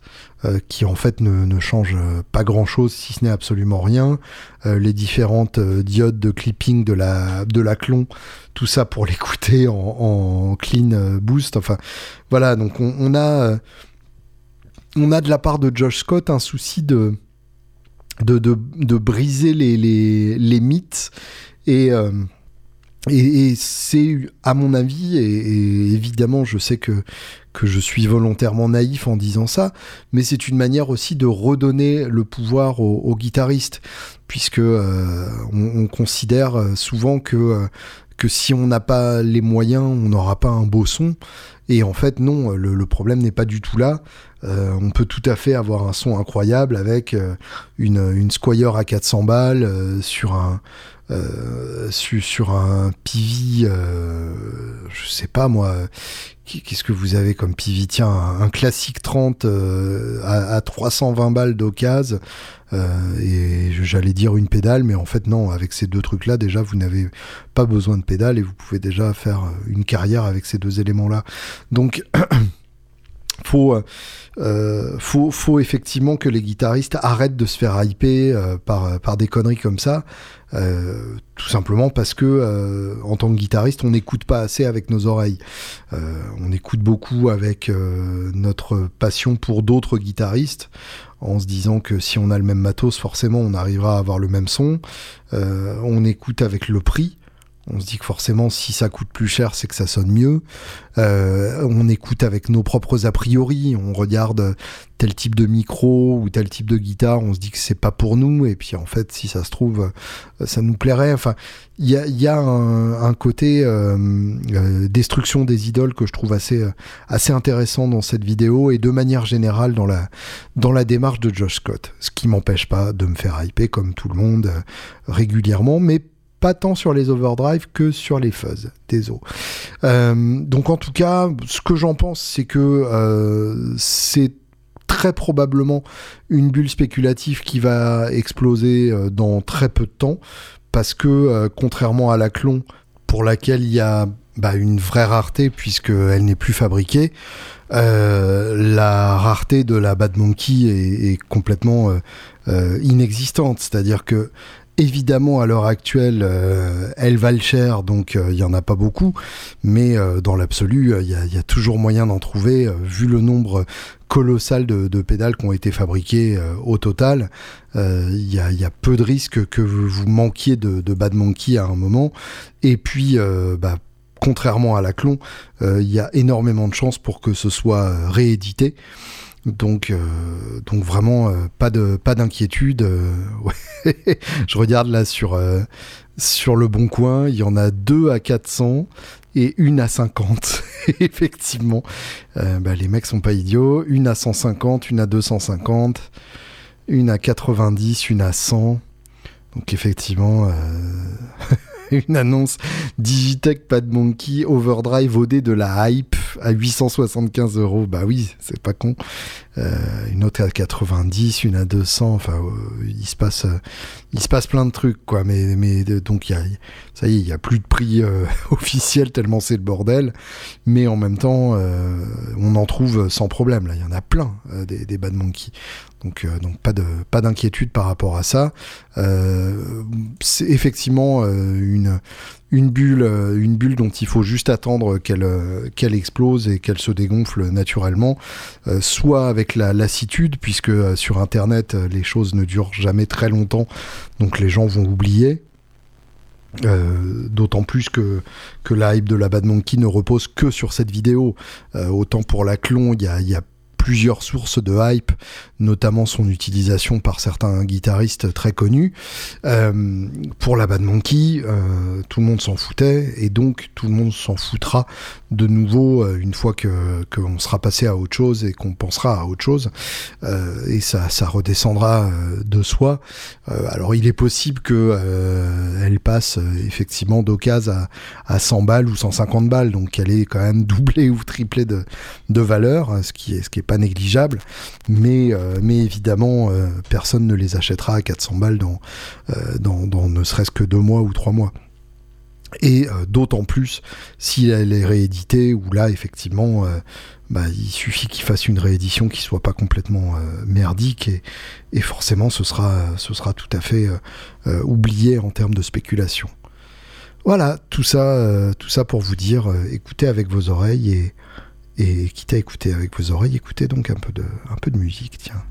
qui en fait ne, change pas grand chose si ce n'est absolument rien. les différentes diodes de clipping de la, de la clon, tout ça pour l'écouter en, clean boost. Enfin voilà, donc on a on a de la part de Josh Scott un souci de, de, de, briser les, les, mythes et. Euh, et, c'est, à mon avis, et, évidemment, je sais que, que je suis volontairement naïf en disant ça, mais c'est une manière aussi de redonner le pouvoir aux, guitaristes, puisque euh, on, considère souvent que, euh, que si on n'a pas les moyens, on n'aura pas un beau son. Et en fait, non, le, problème n'est pas du tout là. Euh, on peut tout à fait avoir un son incroyable avec euh, une, une Squire à 400 balles euh, sur un sur un PV, je sais pas moi, qu'est-ce que vous avez comme PV Tiens, un, classique 30 à, 320 balles d'occasion. et j'allais dire une pédale, mais en fait non, avec ces deux trucs-là, déjà, vous n'avez pas besoin de pédale et vous pouvez déjà faire une carrière avec ces deux éléments-là. Donc, faut, euh, euh, faut, faut effectivement que les guitaristes arrêtent de se faire hyper euh, par, par des conneries comme ça. Tout simplement parce que en tant que guitariste, on n'écoute pas assez avec nos oreilles. on écoute beaucoup avec notre passion pour d'autres guitaristes, en se disant que si on a le même matos, forcément, on arrivera à avoir le même son. on écoute avec le prix. On se dit que forcément, si ça coûte plus cher, c'est que ça sonne mieux. Euh, on écoute avec nos propres a priori. On regarde tel type de micro ou tel type de guitare. On se dit que c'est pas pour nous. Et puis en fait, si ça se trouve, euh, ça nous plairait. Enfin, il y a, un, côté euh, destruction des idoles que je trouve assez assez intéressant dans cette vidéo et de manière générale dans la dans la démarche de Josh Scott. Ce qui m'empêche pas de me faire hyper comme tout le monde régulièrement, mais pas tant sur les overdrive que sur les fuzz des os. Euh, donc en tout cas, ce que j'en pense, c'est que euh, c'est très probablement une bulle spéculative qui va exploser euh, dans très peu de temps, parce que contrairement à la clon, pour laquelle il y a bah, une vraie rareté puisqu'elle n'est plus fabriquée, la rareté de la Bad Monkey est complètement inexistante. C'est-à-dire que Évidemment, à l'heure actuelle, euh, elles valent cher, donc euh, il n'y en a pas beaucoup, mais euh, dans l'absolu, il y, a toujours moyen d'en trouver, vu le nombre colossal de, pédales qui ont été fabriquées au total. Il y, a, peu de risques que vous manquiez de, Bad Monkey à un moment. Et puis, bah, contrairement à la clon, il y a énormément de chances pour que ce soit réédité. Donc, euh, donc vraiment euh, pas de pas d'inquiétude. Euh, Je regarde là sur sur le bon coin, il y en a deux à 400 et une à 50. Effectivement, bah, les mecs sont pas idiots. Une à 150, une à 250, une à 90, une à 100. Donc effectivement. une annonce Digitech Pad Monkey Overdrive OD de la hype à 875 euros. Bah oui, c'est pas con. Euh, une autre à 90, une à 200. Enfin, euh, il se passe, euh, il se passe plein de trucs, quoi. Mais, mais donc, y a, ça y est, il y a plus de prix officiel tellement c'est le bordel. Mais en même temps, on en trouve sans problème. Là, il y en a plein des, des Bad Monkey. Donc, donc pas de pas d'inquiétude par rapport à ça. C'est effectivement une une bulle une bulle dont il faut juste attendre qu'elle qu'elle explose et qu'elle se dégonfle naturellement, soit avec la lassitude puisque sur internet les choses ne durent jamais très longtemps, donc les gens vont oublier. D'autant plus que, la hype de la Bad Monkey ne repose que sur cette vidéo. autant pour la clon, il y y a plusieurs sources de hype, notamment son utilisation par certains guitaristes très connus. Euh, pour la Bad Monkey, euh, tout le monde s'en foutait et donc tout le monde s'en foutra de nouveau euh, une fois que qu'on sera passé à autre chose et qu'on pensera à autre chose et ça, ça redescendra de soi. alors il est possible que elle passe effectivement d'occasion à, à 100 balles ou 150 balles, donc elle est quand même doublée ou triplée de, de valeur, ce qui est ce qui est pas négligeable, mais, euh, mais évidemment, euh, personne ne les achètera à 400 balles dans, euh, dans, dans ne serait-ce que deux mois ou trois mois. Et d'autant plus si elle est rééditée, où là, effectivement, bah, il suffit qu'il fasse une réédition qui soit pas complètement merdique, et, forcément, ce sera, ce sera tout à fait oublié en termes de spéculation. Voilà, tout ça, tout ça pour vous dire, écoutez avec vos oreilles et et quitte à écouter avec vos oreilles, écoutez donc un peu de, un peu de musique, tiens.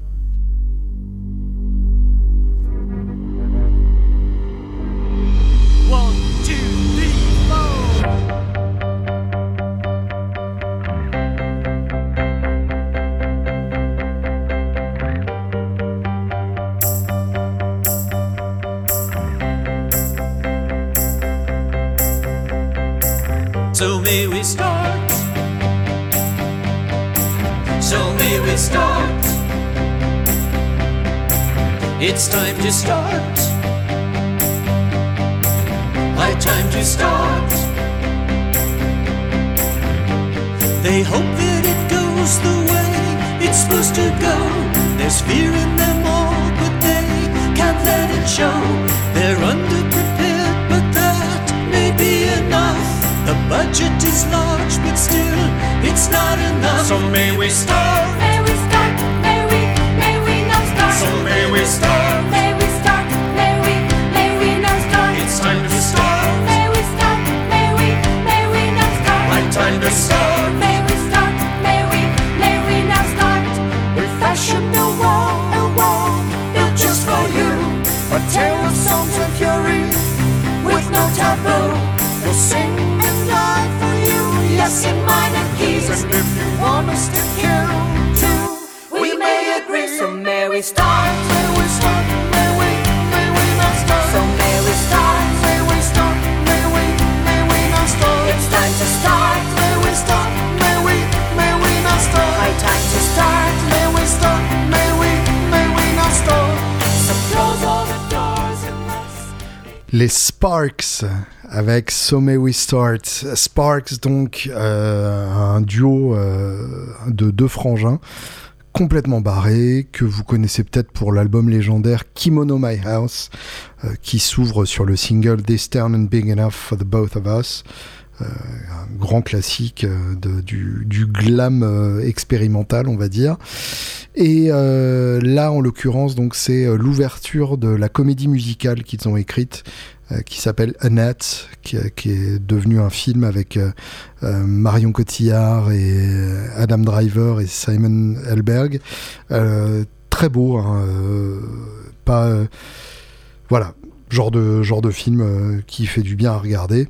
So may we start so may we start. It's time to start. High time to start. They hope that it goes the way it's supposed to go. There's fear in them all, but they can't let it show. They're underprepared, budget is large, but still, it's not enough. So may we start. May we start. May we, may we not start. So may we start. May we start. May we, may we not start. It's time to start. May we start. May we, may we not start. Right time to start. May we start. May we, may we not start. We fashion a wall, a wall built just for you. A tale of songs of fury with no taboo. We'll sing yes in minor keys. And if you want us to kill too, we may agree. So may we start, may we start, may we, may we not start. So may we start, may we start, may we, may we not start. It's time to start, may we start, may we, may we not start. High time to start, may we start, may we, may we not start. So close all the doors and let's. Les Sparks avec So May We Start. Sparks, donc, euh, un duo euh, de deux frangins complètement barrés, que vous connaissez peut-être pour l'album légendaire Kimono My House, euh, qui s'ouvre sur le single This Town and Big Enough for the Both of Us. un grand classique du, du, glam expérimental, on va dire. Et là, en l'occurrence, donc c'est l'ouverture de la comédie musicale qu'ils ont écrite qui s'appelle Annette, qui, qui, est devenu un film avec euh, euh, Marion Cotillard et Adam Driver et Simon Helberg. très beau, hein, pas voilà, genre de genre de film qui fait du bien à regarder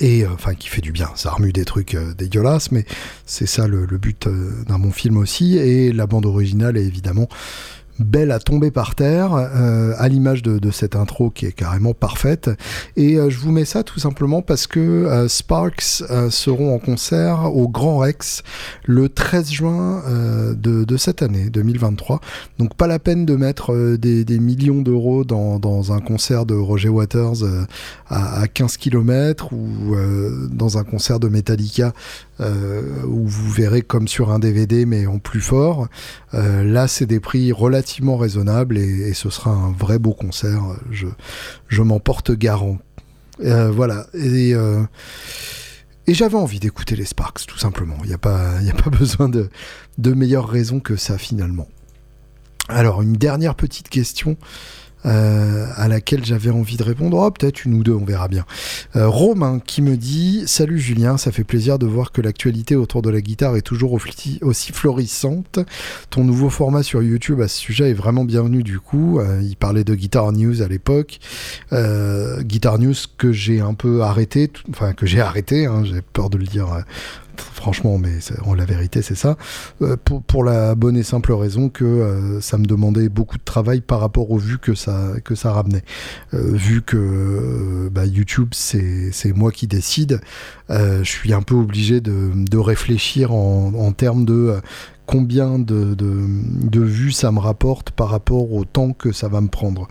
et enfin qui fait du bien, ça remue des trucs dégueulasses, mais c'est ça le, le but d'un bon film aussi. Et la bande originale est évidemment belle à tomber par terre, euh, à l'image de, cette intro qui est carrément parfaite. Et euh, je vous mets ça tout simplement parce que euh, Sparks seront en concert au Grand Rex le 13 juin de, cette année, 2023. Donc pas la peine de mettre des, millions d'euros dans, dans, un concert de Roger Waters à, à, 15 km ou dans un concert de Metallica où vous verrez comme sur un DVD mais en plus fort. là c'est des prix relativement relativement raisonnable et, ce sera un vrai beau concert. Je, je m'en porte garant. Euh, voilà. Et, euh, j'avais envie d'écouter les Sparks, tout simplement. Il n'y a, pas, a pas besoin de, de meilleures raisons que ça, finalement. Alors, une dernière petite question. Euh, à laquelle j'avais envie de répondre. Oh, peut-être une ou deux, on verra bien. Euh, Romain qui me dit Salut Julien, ça fait plaisir de voir que l'actualité autour de la guitare est toujours aussi florissante. Ton nouveau format sur YouTube à ce sujet est vraiment bienvenu du coup. Euh, il parlait de Guitar News à l'époque. Guitar News que j'ai un peu arrêté, enfin que j'ai arrêté, hein, j'ai peur de le dire franchement, mais la vérité, c'est ça. Euh, pour, la bonne et simple raison que euh, ça me demandait beaucoup de travail par rapport aux vues que ça, ramenait. Euh, vu que bah, YouTube, c'est moi qui décide, je suis un peu obligé de, réfléchir en, en, termes de combien de, vues ça me rapporte par rapport au temps que ça va me prendre.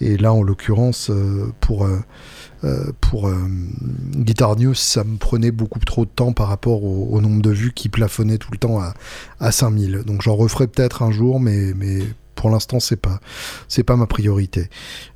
Et là, en l'occurrence, pour euh, pour euh, Guitar News, ça me prenait beaucoup trop de temps par rapport au, nombre de vues qui plafonnait tout le temps à, à 5000. Donc j'en referai peut-être un jour, mais, mais pour l'instant, c'est pas, c'est pas ma priorité.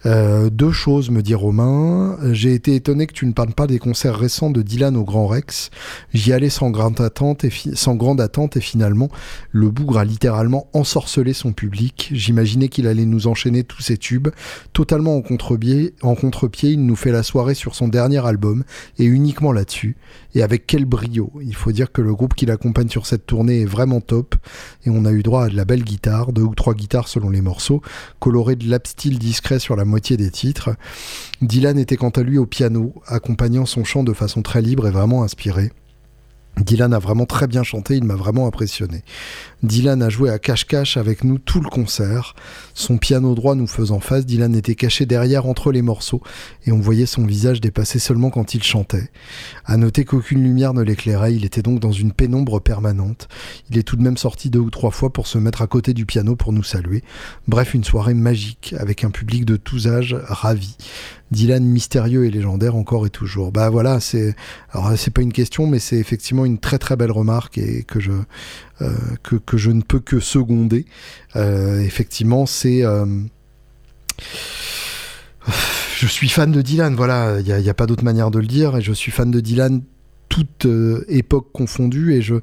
Euh, deux choses, me dit Romain. J'ai été étonné que tu ne parles pas des concerts récents de Dylan au Grand Rex. J'y allais sans grande attente et sans grande attente et finalement, le bougre a littéralement ensorcelé son public. J'imaginais qu'il allait nous enchaîner tous ses tubes. Totalement en contre-pied, en contre-pied, il nous fait la soirée sur son dernier album et uniquement là-dessus. Et avec quel brio. Il faut dire que le groupe qui l'accompagne sur cette tournée est vraiment top et on a eu droit à de la belle guitare, deux ou trois guitares selon les morceaux, coloré de lap style discret sur la moitié des titres. Dylan était quant à lui au piano, accompagnant son chant de façon très libre et vraiment inspirée. Dylan a vraiment très bien chanté, il m'a vraiment impressionné. Dylan a joué à cache-cache avec nous tout le concert. Son piano droit nous faisant face, Dylan était caché derrière entre les morceaux et on voyait son visage dépasser seulement quand il chantait. À noter qu'aucune lumière ne l'éclairait, il était donc dans une pénombre permanente. Il est tout de même sorti deux ou trois fois pour se mettre à côté du piano pour nous saluer. Bref, une soirée magique avec un public de tous âges ravi. Dylan mystérieux et légendaire encore et toujours. Bah voilà, c'est alors c'est pas une question, mais c'est effectivement une très très belle remarque et que je euh, que, que, je ne peux que seconder. Euh, effectivement, c'est euh, je suis fan de Dylan, voilà, il n'y a, a, pas d'autre manière de le dire, et je suis fan de Dylan toute époque confondue, et je,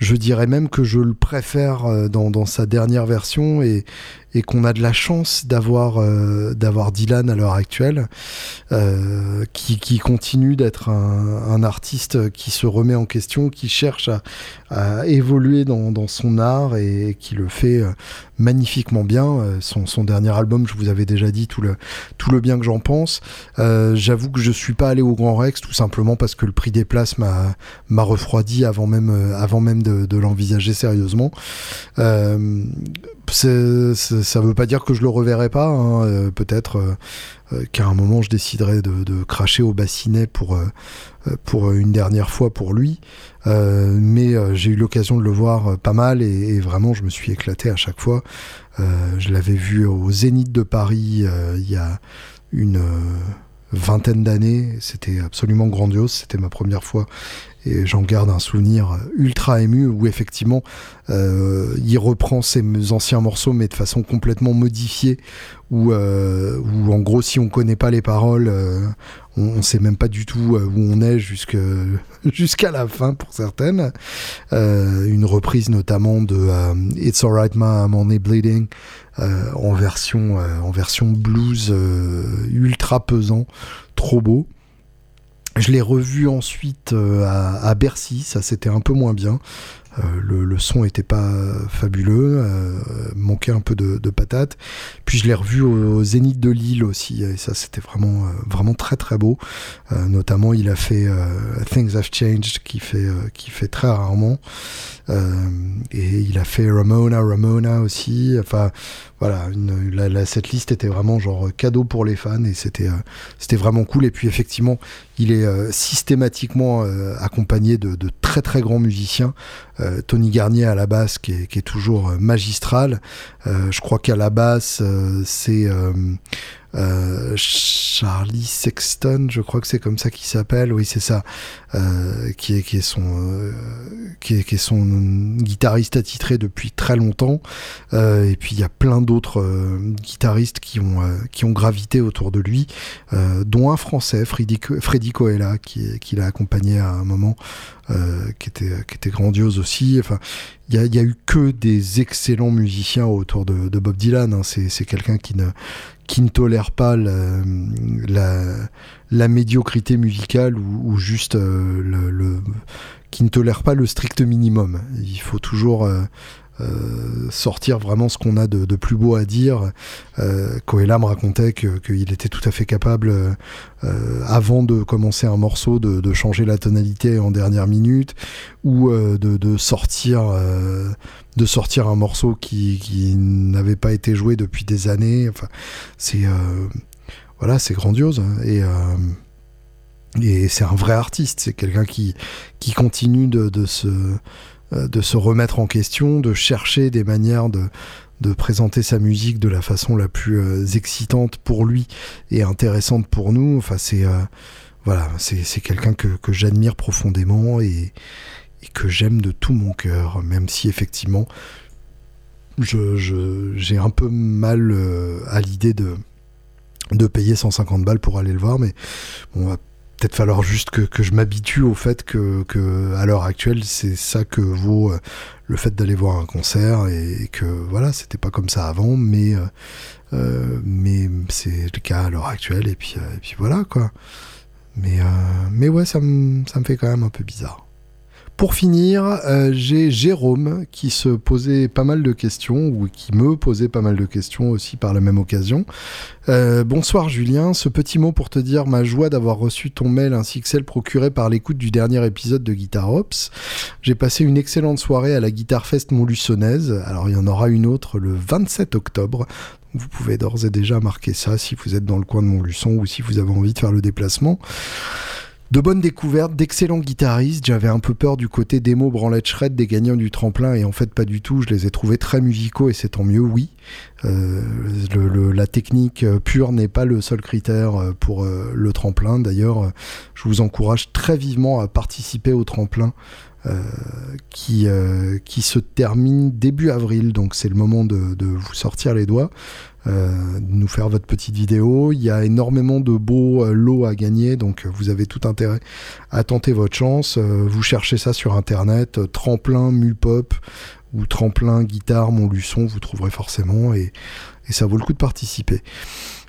je dirais même que je le préfère dans, dans sa dernière version, et, qu'on a de la chance d'avoir euh, d'avoir Dylan à l'heure actuelle, euh, qui, continue d'être un, artiste qui se remet en question, qui cherche à, évoluer dans, son art et qui le fait euh, magnifiquement bien. Euh, son, son, dernier album, je vous avais déjà dit tout le, tout le bien que j'en pense. Euh, J'avoue que je suis pas allé au Grand Rex tout simplement parce que le prix des places m'a refroidi avant même, avant même de, de l'envisager sérieusement. Euh, ça veut pas dire que je le reverrai pas. Hein. Euh, peut-être euh, qu'à un moment je déciderai de, de cracher au bassinet pour, pour une dernière fois pour lui. mais j'ai eu l'occasion de le voir pas mal et, et, vraiment je me suis éclaté à chaque fois. je l'avais vu au Zénith de Paris il y a une vingtaine d'années. C'était absolument grandiose. C'était ma première fois et j'en garde un souvenir ultra ému où effectivement euh, il reprend ses anciens morceaux mais de façon complètement modifiée où, euh, où en gros si on connaît pas les paroles euh, on, on, sait même pas du tout où on est jusqu'à la fin pour certaines une reprise notamment de It's Alright Ma I'm Only Bleeding en version en version blues ultra pesant trop beau je l'ai revu ensuite euh, à, Bercy, ça c'était un peu moins bien. Euh, le, son était pas fabuleux, euh, manquait un peu de, de patate. Puis je l'ai revu au, Zénith de Lille aussi, et ça c'était vraiment euh, vraiment très très beau. Euh, notamment il a fait Things Have Changed qui fait qui fait très rarement, et il a fait Ramona Ramona aussi. Enfin voilà, une, la, la, cette liste était vraiment genre cadeau pour les fans et c'était c'était vraiment cool. Et puis effectivement il est systématiquement accompagné de, de très très grands musiciens. Euh, Tony Garnier à la basse qui est, qui est toujours euh, magistral. Euh, je crois qu'à la basse, c'est euh, Charlie Sexton, je crois que c'est comme ça qu'il s'appelle, oui c'est ça, euh, qui, est, qui, est son, euh, qui, est, qui est son guitariste attitré depuis très longtemps. Et puis il y a plein d'autres guitaristes qui ont, qui ont gravité autour de lui, dont un français, Freddy, Freddy Coella, qui, qui l'a accompagné à un moment, qui, était, qui était grandiose aussi. Enfin, il y a, eu que des excellents musiciens autour de, Bob Dylan. Hein. C'est quelqu'un qui ne, qui ne tolère pas la, la, médiocrité musicale ou, juste euh, le, qui ne tolère pas le strict minimum. Il faut toujours euh, sortir vraiment ce qu'on a de, plus beau à dire. Euh, Coella me racontait qu'il était tout à fait capable, euh, avant de commencer un morceau, de, changer la tonalité en dernière minute ou euh, de, sortir de sortir un morceau qui, qui n'avait pas été joué depuis des années. Enfin, c'est euh, voilà, c'est grandiose hein. et euh, et c'est un vrai artiste. C'est quelqu'un qui qui continue de, se euh, de se remettre en question, de chercher des manières de de présenter sa musique de la façon la plus euh, excitante pour lui et intéressante pour nous. Enfin, c'est euh, voilà, c'est quelqu'un que, que j'admire profondément et, que j'aime de tout mon cœur, même si effectivement j'ai un peu mal à l'idée de, de payer 150 balles pour aller le voir, mais bon, va peut-être falloir juste que, je m'habitue au fait que, que à l'heure actuelle, c'est ça que vaut le fait d'aller voir un concert et, que voilà, c'était pas comme ça avant, mais mais c'est le cas à l'heure actuelle et puis et puis voilà quoi. Mais, euh, mais ouais, ça me, ça me fait quand même un peu bizarre. Pour finir, euh, j'ai Jérôme qui se posait pas mal de questions, ou qui me posait pas mal de questions aussi par la même occasion. Euh, bonsoir Julien, ce petit mot pour te dire ma joie d'avoir reçu ton mail ainsi que celle procurée par l'écoute du dernier épisode de Guitar Ops. J'ai passé une excellente soirée à la Guitar Fest Montluçonnaise, alors il y en aura une autre le 27 octobre, vous pouvez d'ores et déjà marquer ça si vous êtes dans le coin de Montluçon ou si vous avez envie de faire le déplacement. De bonnes découvertes, d'excellents guitaristes. J'avais un peu peur du côté démo branlette shred des gagnants du tremplin et en fait pas du tout. Je les ai trouvés très musicaux et c'est tant mieux, oui. Euh, la technique pure n'est pas le seul critère euh, pour euh, le tremplin. D'ailleurs, je vous encourage très vivement à participer au tremplin qui, qui se termine début avril. Donc c'est le moment de, de, vous sortir les doigts. Euh, nous faire votre petite vidéo. Il y a énormément de beaux euh, lots à gagner, donc euh, vous avez tout intérêt à tenter votre chance. vous cherchez ça sur internet, tremplin Mulpop ou tremplin guitare Montluçon, vous trouverez forcément et ça vaut le coup de participer.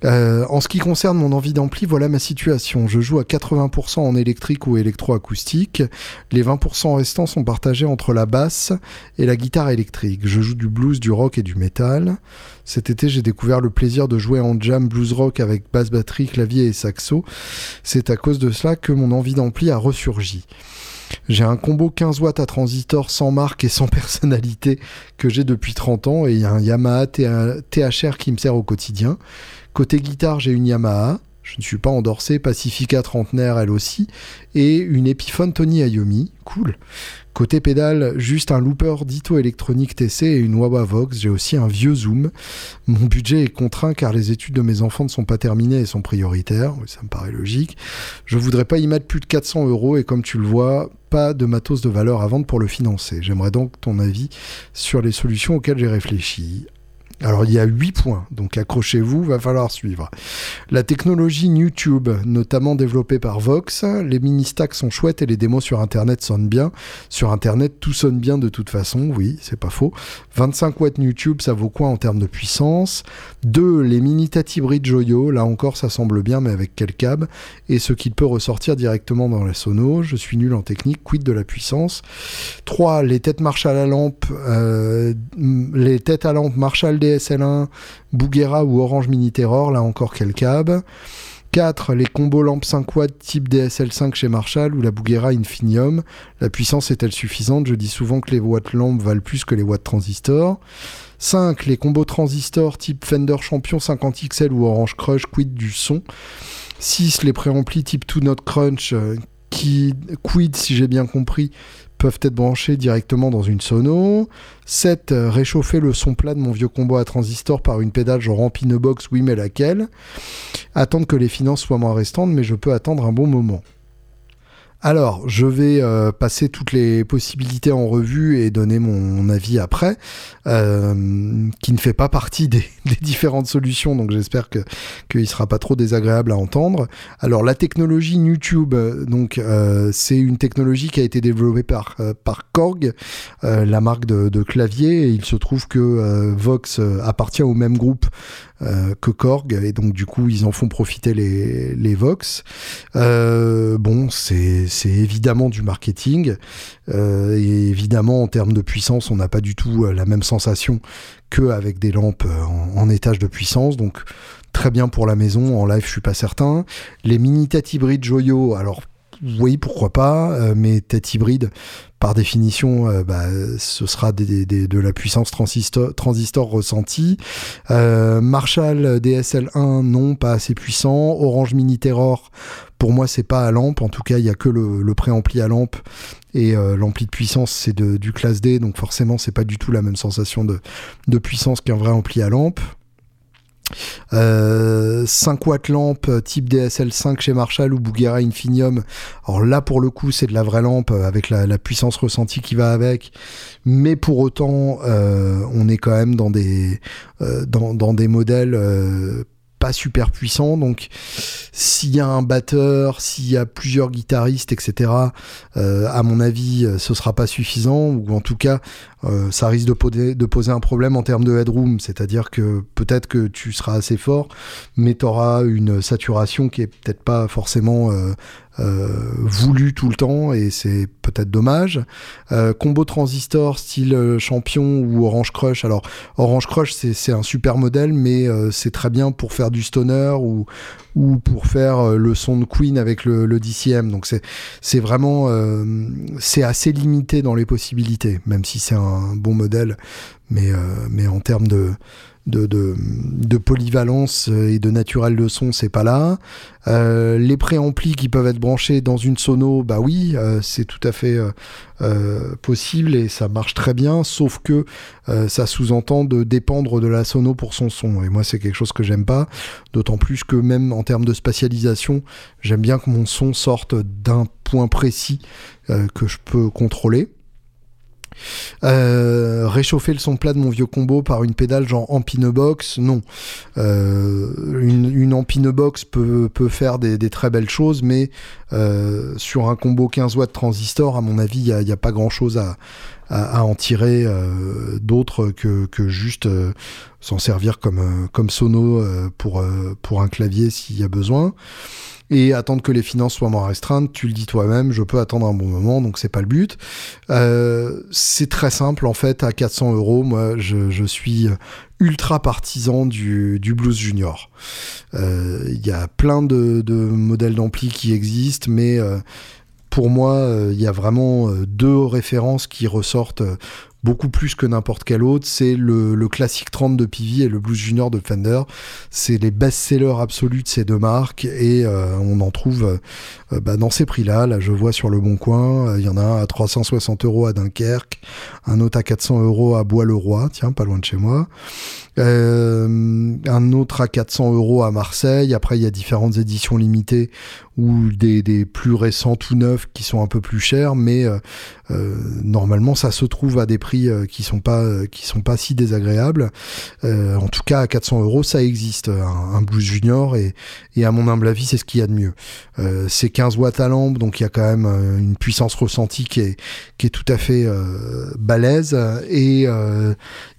Euh, en ce qui concerne mon envie d'ampli, voilà ma situation. Je joue à 80% en électrique ou électroacoustique. Les 20% restants sont partagés entre la basse et la guitare électrique. Je joue du blues, du rock et du metal. Cet été, j'ai découvert le plaisir de jouer en jam blues rock avec basse batterie, clavier et saxo. C'est à cause de cela que mon envie d'ampli a ressurgi. J'ai un combo 15 watts à transistor sans marque et sans personnalité que j'ai depuis 30 ans et un Yamaha THR qui me sert au quotidien. Côté guitare, j'ai une Yamaha. Je ne suis pas endorsé, Pacifica trentenaire elle aussi, et une Epiphone Tony Iommi, cool. Côté pédale, juste un looper Ditto électronique TC et une Wawa Vox, j'ai aussi un vieux Zoom. Mon budget est contraint car les études de mes enfants ne sont pas terminées et sont prioritaires, ça me paraît logique. Je voudrais pas y mettre plus de 400 euros et comme tu le vois, pas de matos de valeur à vendre pour le financer. J'aimerais donc ton avis sur les solutions auxquelles j'ai réfléchi. Alors il y a 8 points, donc accrochez-vous, va falloir suivre. La technologie YouTube, notamment développée par Vox, les mini-stacks sont chouettes et les démos sur Internet sonnent bien. Sur Internet, tout sonne bien de toute façon, oui, c'est pas faux. 25 watts YouTube, ça vaut quoi en termes de puissance? 2. Les mini Tati Bridge Joyo, là encore ça semble bien, mais avec quel câble? Et ce qu'il peut ressortir directement dans la sono. Je suis nul en technique, quid de la puissance? 3. Les têtes Marshall à lampe, euh, les têtes à lampe Marshall DS DSL1, Bouguera ou Orange Mini Terror, là encore quel câble. 4. Les combos lampes 5 watts type DSL5 chez Marshall ou la Bouguera Infinium. La puissance est-elle suffisante? Je dis souvent que les watts lampes valent plus que les watts transistors. 5. Les combos transistors type Fender Champion 50XL ou Orange Crush, quid du son? 6. Les préamplis type Two Note Crunch, euh, qui, quid si j'ai bien compris, peuvent être branchés directement dans une sono. 7. Euh, réchauffer le son plat de mon vieux combo à transistor par une pédale genre Ampine Box, oui mais laquelle? Attendre que les finances soient moins restantes, mais je peux attendre un bon moment. Alors, je vais euh, passer toutes les possibilités en revue et donner mon, avis après, euh, qui ne fait pas partie des, différentes solutions, donc j'espère que qu'il sera pas trop désagréable à entendre. Alors, la technologie YouTube, donc euh, c'est une technologie qui a été développée par par Korg, la marque de, de, clavier, et il se trouve que Vox appartient au même groupe que Korg et donc du coup ils en font profiter les, les Vox. Euh, bon, c'est évidemment du marketing euh, et évidemment en termes de puissance, on n'a pas du tout la même sensation qu'avec des lampes en, étage de puissance. Donc très bien pour la maison. En live, je suis pas certain. Les mini tête hybrides Joyo, alors oui, pourquoi pas, mais tête hybride, par définition, euh, bah, ce sera de la puissance transistor, transistor ressentie. Euh, Marshall DSL1, non, pas assez puissant. Orange Mini Terror, pour moi, c'est pas à lampe. En tout cas, il y a que le, préampli à lampe et euh, l'ampli de puissance, c'est du classe D, donc forcément, c'est pas du tout la même sensation de, de puissance qu'un vrai ampli à lampe. Euh, 5 watts lampe type DSL5 chez Marshall ou Bouguera Infinium. Alors là, pour le coup, c'est de la vraie lampe avec la, puissance ressentie qui va avec. Mais pour autant, euh, on est quand même dans des, euh, dans, des modèles euh, pas super puissant. Donc, s'il y a un batteur, s'il y a plusieurs guitaristes, etc., euh, à mon avis, euh, ce sera pas suffisant, ou en tout cas, euh, ça risque de poser, de poser un problème en termes de headroom. C'est-à-dire que peut-être que tu seras assez fort, mais tu auras une saturation qui est peut-être pas forcément voulu tout le temps et c'est peut-être dommage. Euh, combo transistor style euh, champion ou Orange Crush. Alors Orange Crush c'est un super modèle mais c'est très bien pour faire du stoner ou, ou pour faire le son de Queen avec le, le DCM. Donc c'est vraiment c'est assez limité dans les possibilités même si c'est un bon modèle mais, mais en termes de de, de, polyvalence et de naturel de son, c'est pas là. Euh, les préamplis qui peuvent être branchés dans une sono, bah oui, euh, c'est tout à fait euh, possible et ça marche très bien, sauf que ça sous-entend de dépendre de la sono pour son son. Et moi, c'est quelque chose que j'aime pas, d'autant plus que même en termes de spatialisation, j'aime bien que mon son sorte d'un point précis que je peux contrôler. Euh, réchauffer le son plat de mon vieux combo par une pédale genre Ampinebox, non. Euh, une, une Ampinebox peut, faire des, très belles choses, mais euh, sur un combo 15 watts transistor, à mon avis, il n'y a, pas grand chose à, en tirer d'autre que, que juste s'en servir comme, comme sono pour, pour un clavier s'il y a besoin et attendre que les finances soient moins restreintes. Tu le dis toi-même, je peux attendre un bon moment, donc c'est pas le but. Euh, c'est très simple en fait, à 400 euros, moi je, suis ultra partisan du, blues junior. Euh, il y a plein de, modèles d'ampli qui existent, mais euh, pour moi, il y a vraiment deux références qui ressortent beaucoup plus que n'importe quel autre. C'est le, le classique 30 de Pivi et le Blues Junior de Fender. C'est les best-sellers absolus de ces deux marques et euh, on en trouve euh, bah, dans ces prix-là. Là, je vois sur le Bon Coin, euh, il y en a un à 360 euros à Dunkerque, un autre à 400 euros à Bois-le-Roi, tiens, pas loin de chez moi. Euh, un autre à 400 euros à Marseille. Après, il y a différentes éditions limitées ou des, des, plus récents tout neufs qui sont un peu plus chers, mais normalement, ça se trouve à des prix euh, qui sont pas qui sont pas si désagréables. en tout cas, à 400 euros, ça existe un, un Blues Junior et, et à mon humble avis, c'est ce qu'il y a de mieux. c'est 15 watts à lampe, donc il y a quand même une puissance ressentie qui est qui est tout à fait balèze et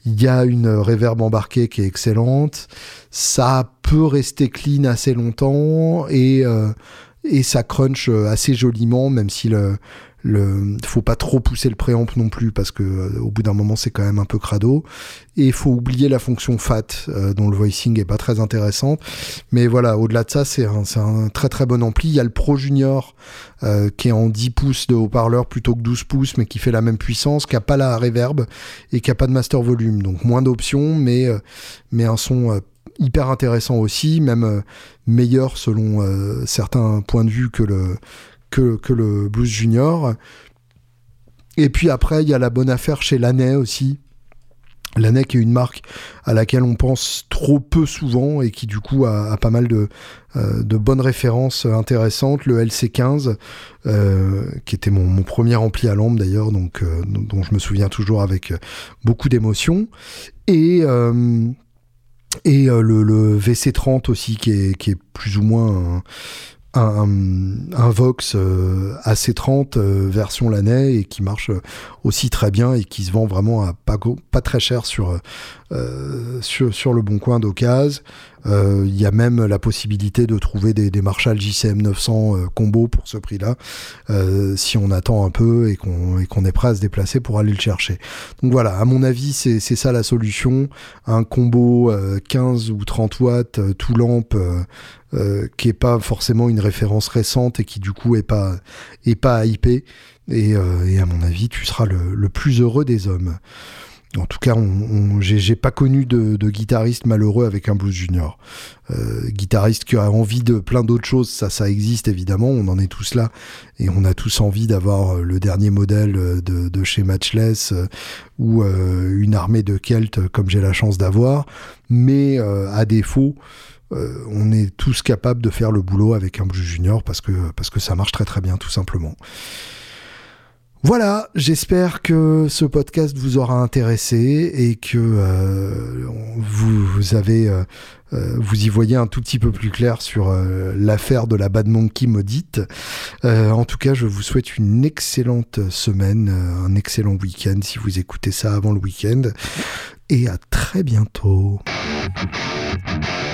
il y a une reverb embarquée qui est excellente. Ça peut rester clean assez longtemps et, euh, et ça crunch assez joliment, même si le, le faut pas trop pousser le préamp non plus parce que euh, au bout d'un moment c'est quand même un peu crado. Et faut oublier la fonction fat euh, dont le voicing est pas très intéressant. Mais voilà au-delà de ça c'est un, un, très très bon ampli. Il y a le Pro Junior euh, qui est en 10 pouces de haut-parleur plutôt que 12 pouces mais qui fait la même puissance qui a pas la reverb et qui a pas de master volume. Donc moins d'options mais mais un son hyper intéressant aussi même meilleur selon certains points de vue que le que, le blues junior. Et puis après, il y a la bonne affaire chez Laney aussi. Laney qui est une marque à laquelle on pense trop peu souvent et qui du coup a, pas mal de, euh, de, bonnes références intéressantes. Le LC15, euh, qui était mon, premier ampli à lampe d'ailleurs, donc euh, dont je me souviens toujours avec beaucoup d'émotion. Et, et le, VC30 aussi, qui est, qui est plus ou moins un, Vox euh, AC30 euh, version l'année et qui marche aussi très bien et qui se vend vraiment à pas, pas très cher sur, euh, le bon coin d'occasion. Il y a même la possibilité de trouver des, Marshall JCM 900 combo pour ce prix-là, si on attend un peu et qu'on qu'on est prêt à se déplacer pour aller le chercher. Donc voilà, à mon avis, c'est ça la solution. Un combo 15 ou 30 watts, tout lampe, euh, qui est pas forcément une référence récente et qui du coup est pas est pas hypé et, euh, et à mon avis tu seras le, le, plus heureux des hommes. En tout cas, on, j'ai pas connu de, guitariste malheureux avec un blues junior. Euh, guitariste qui a envie de plein d'autres choses, ça, ça existe évidemment. On en est tous là et on a tous envie d'avoir le dernier modèle de, chez Matchless ou une armée de Celtes comme j'ai la chance d'avoir. Mais à défaut, on est tous capables de faire le boulot avec un blues junior parce que ça marche très très bien tout simplement. Voilà, j'espère que ce podcast vous aura intéressé et que euh, vous, avez, euh, euh, vous y voyez un tout petit peu plus clair sur l'affaire de la Bad Monkey maudite. en tout cas, je vous souhaite une excellente semaine, un excellent week-end si vous écoutez ça avant le week-end et à très bientôt.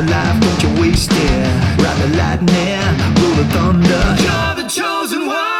Your life, don't you waste it. Ride the lightning, roll the thunder. You're the chosen one.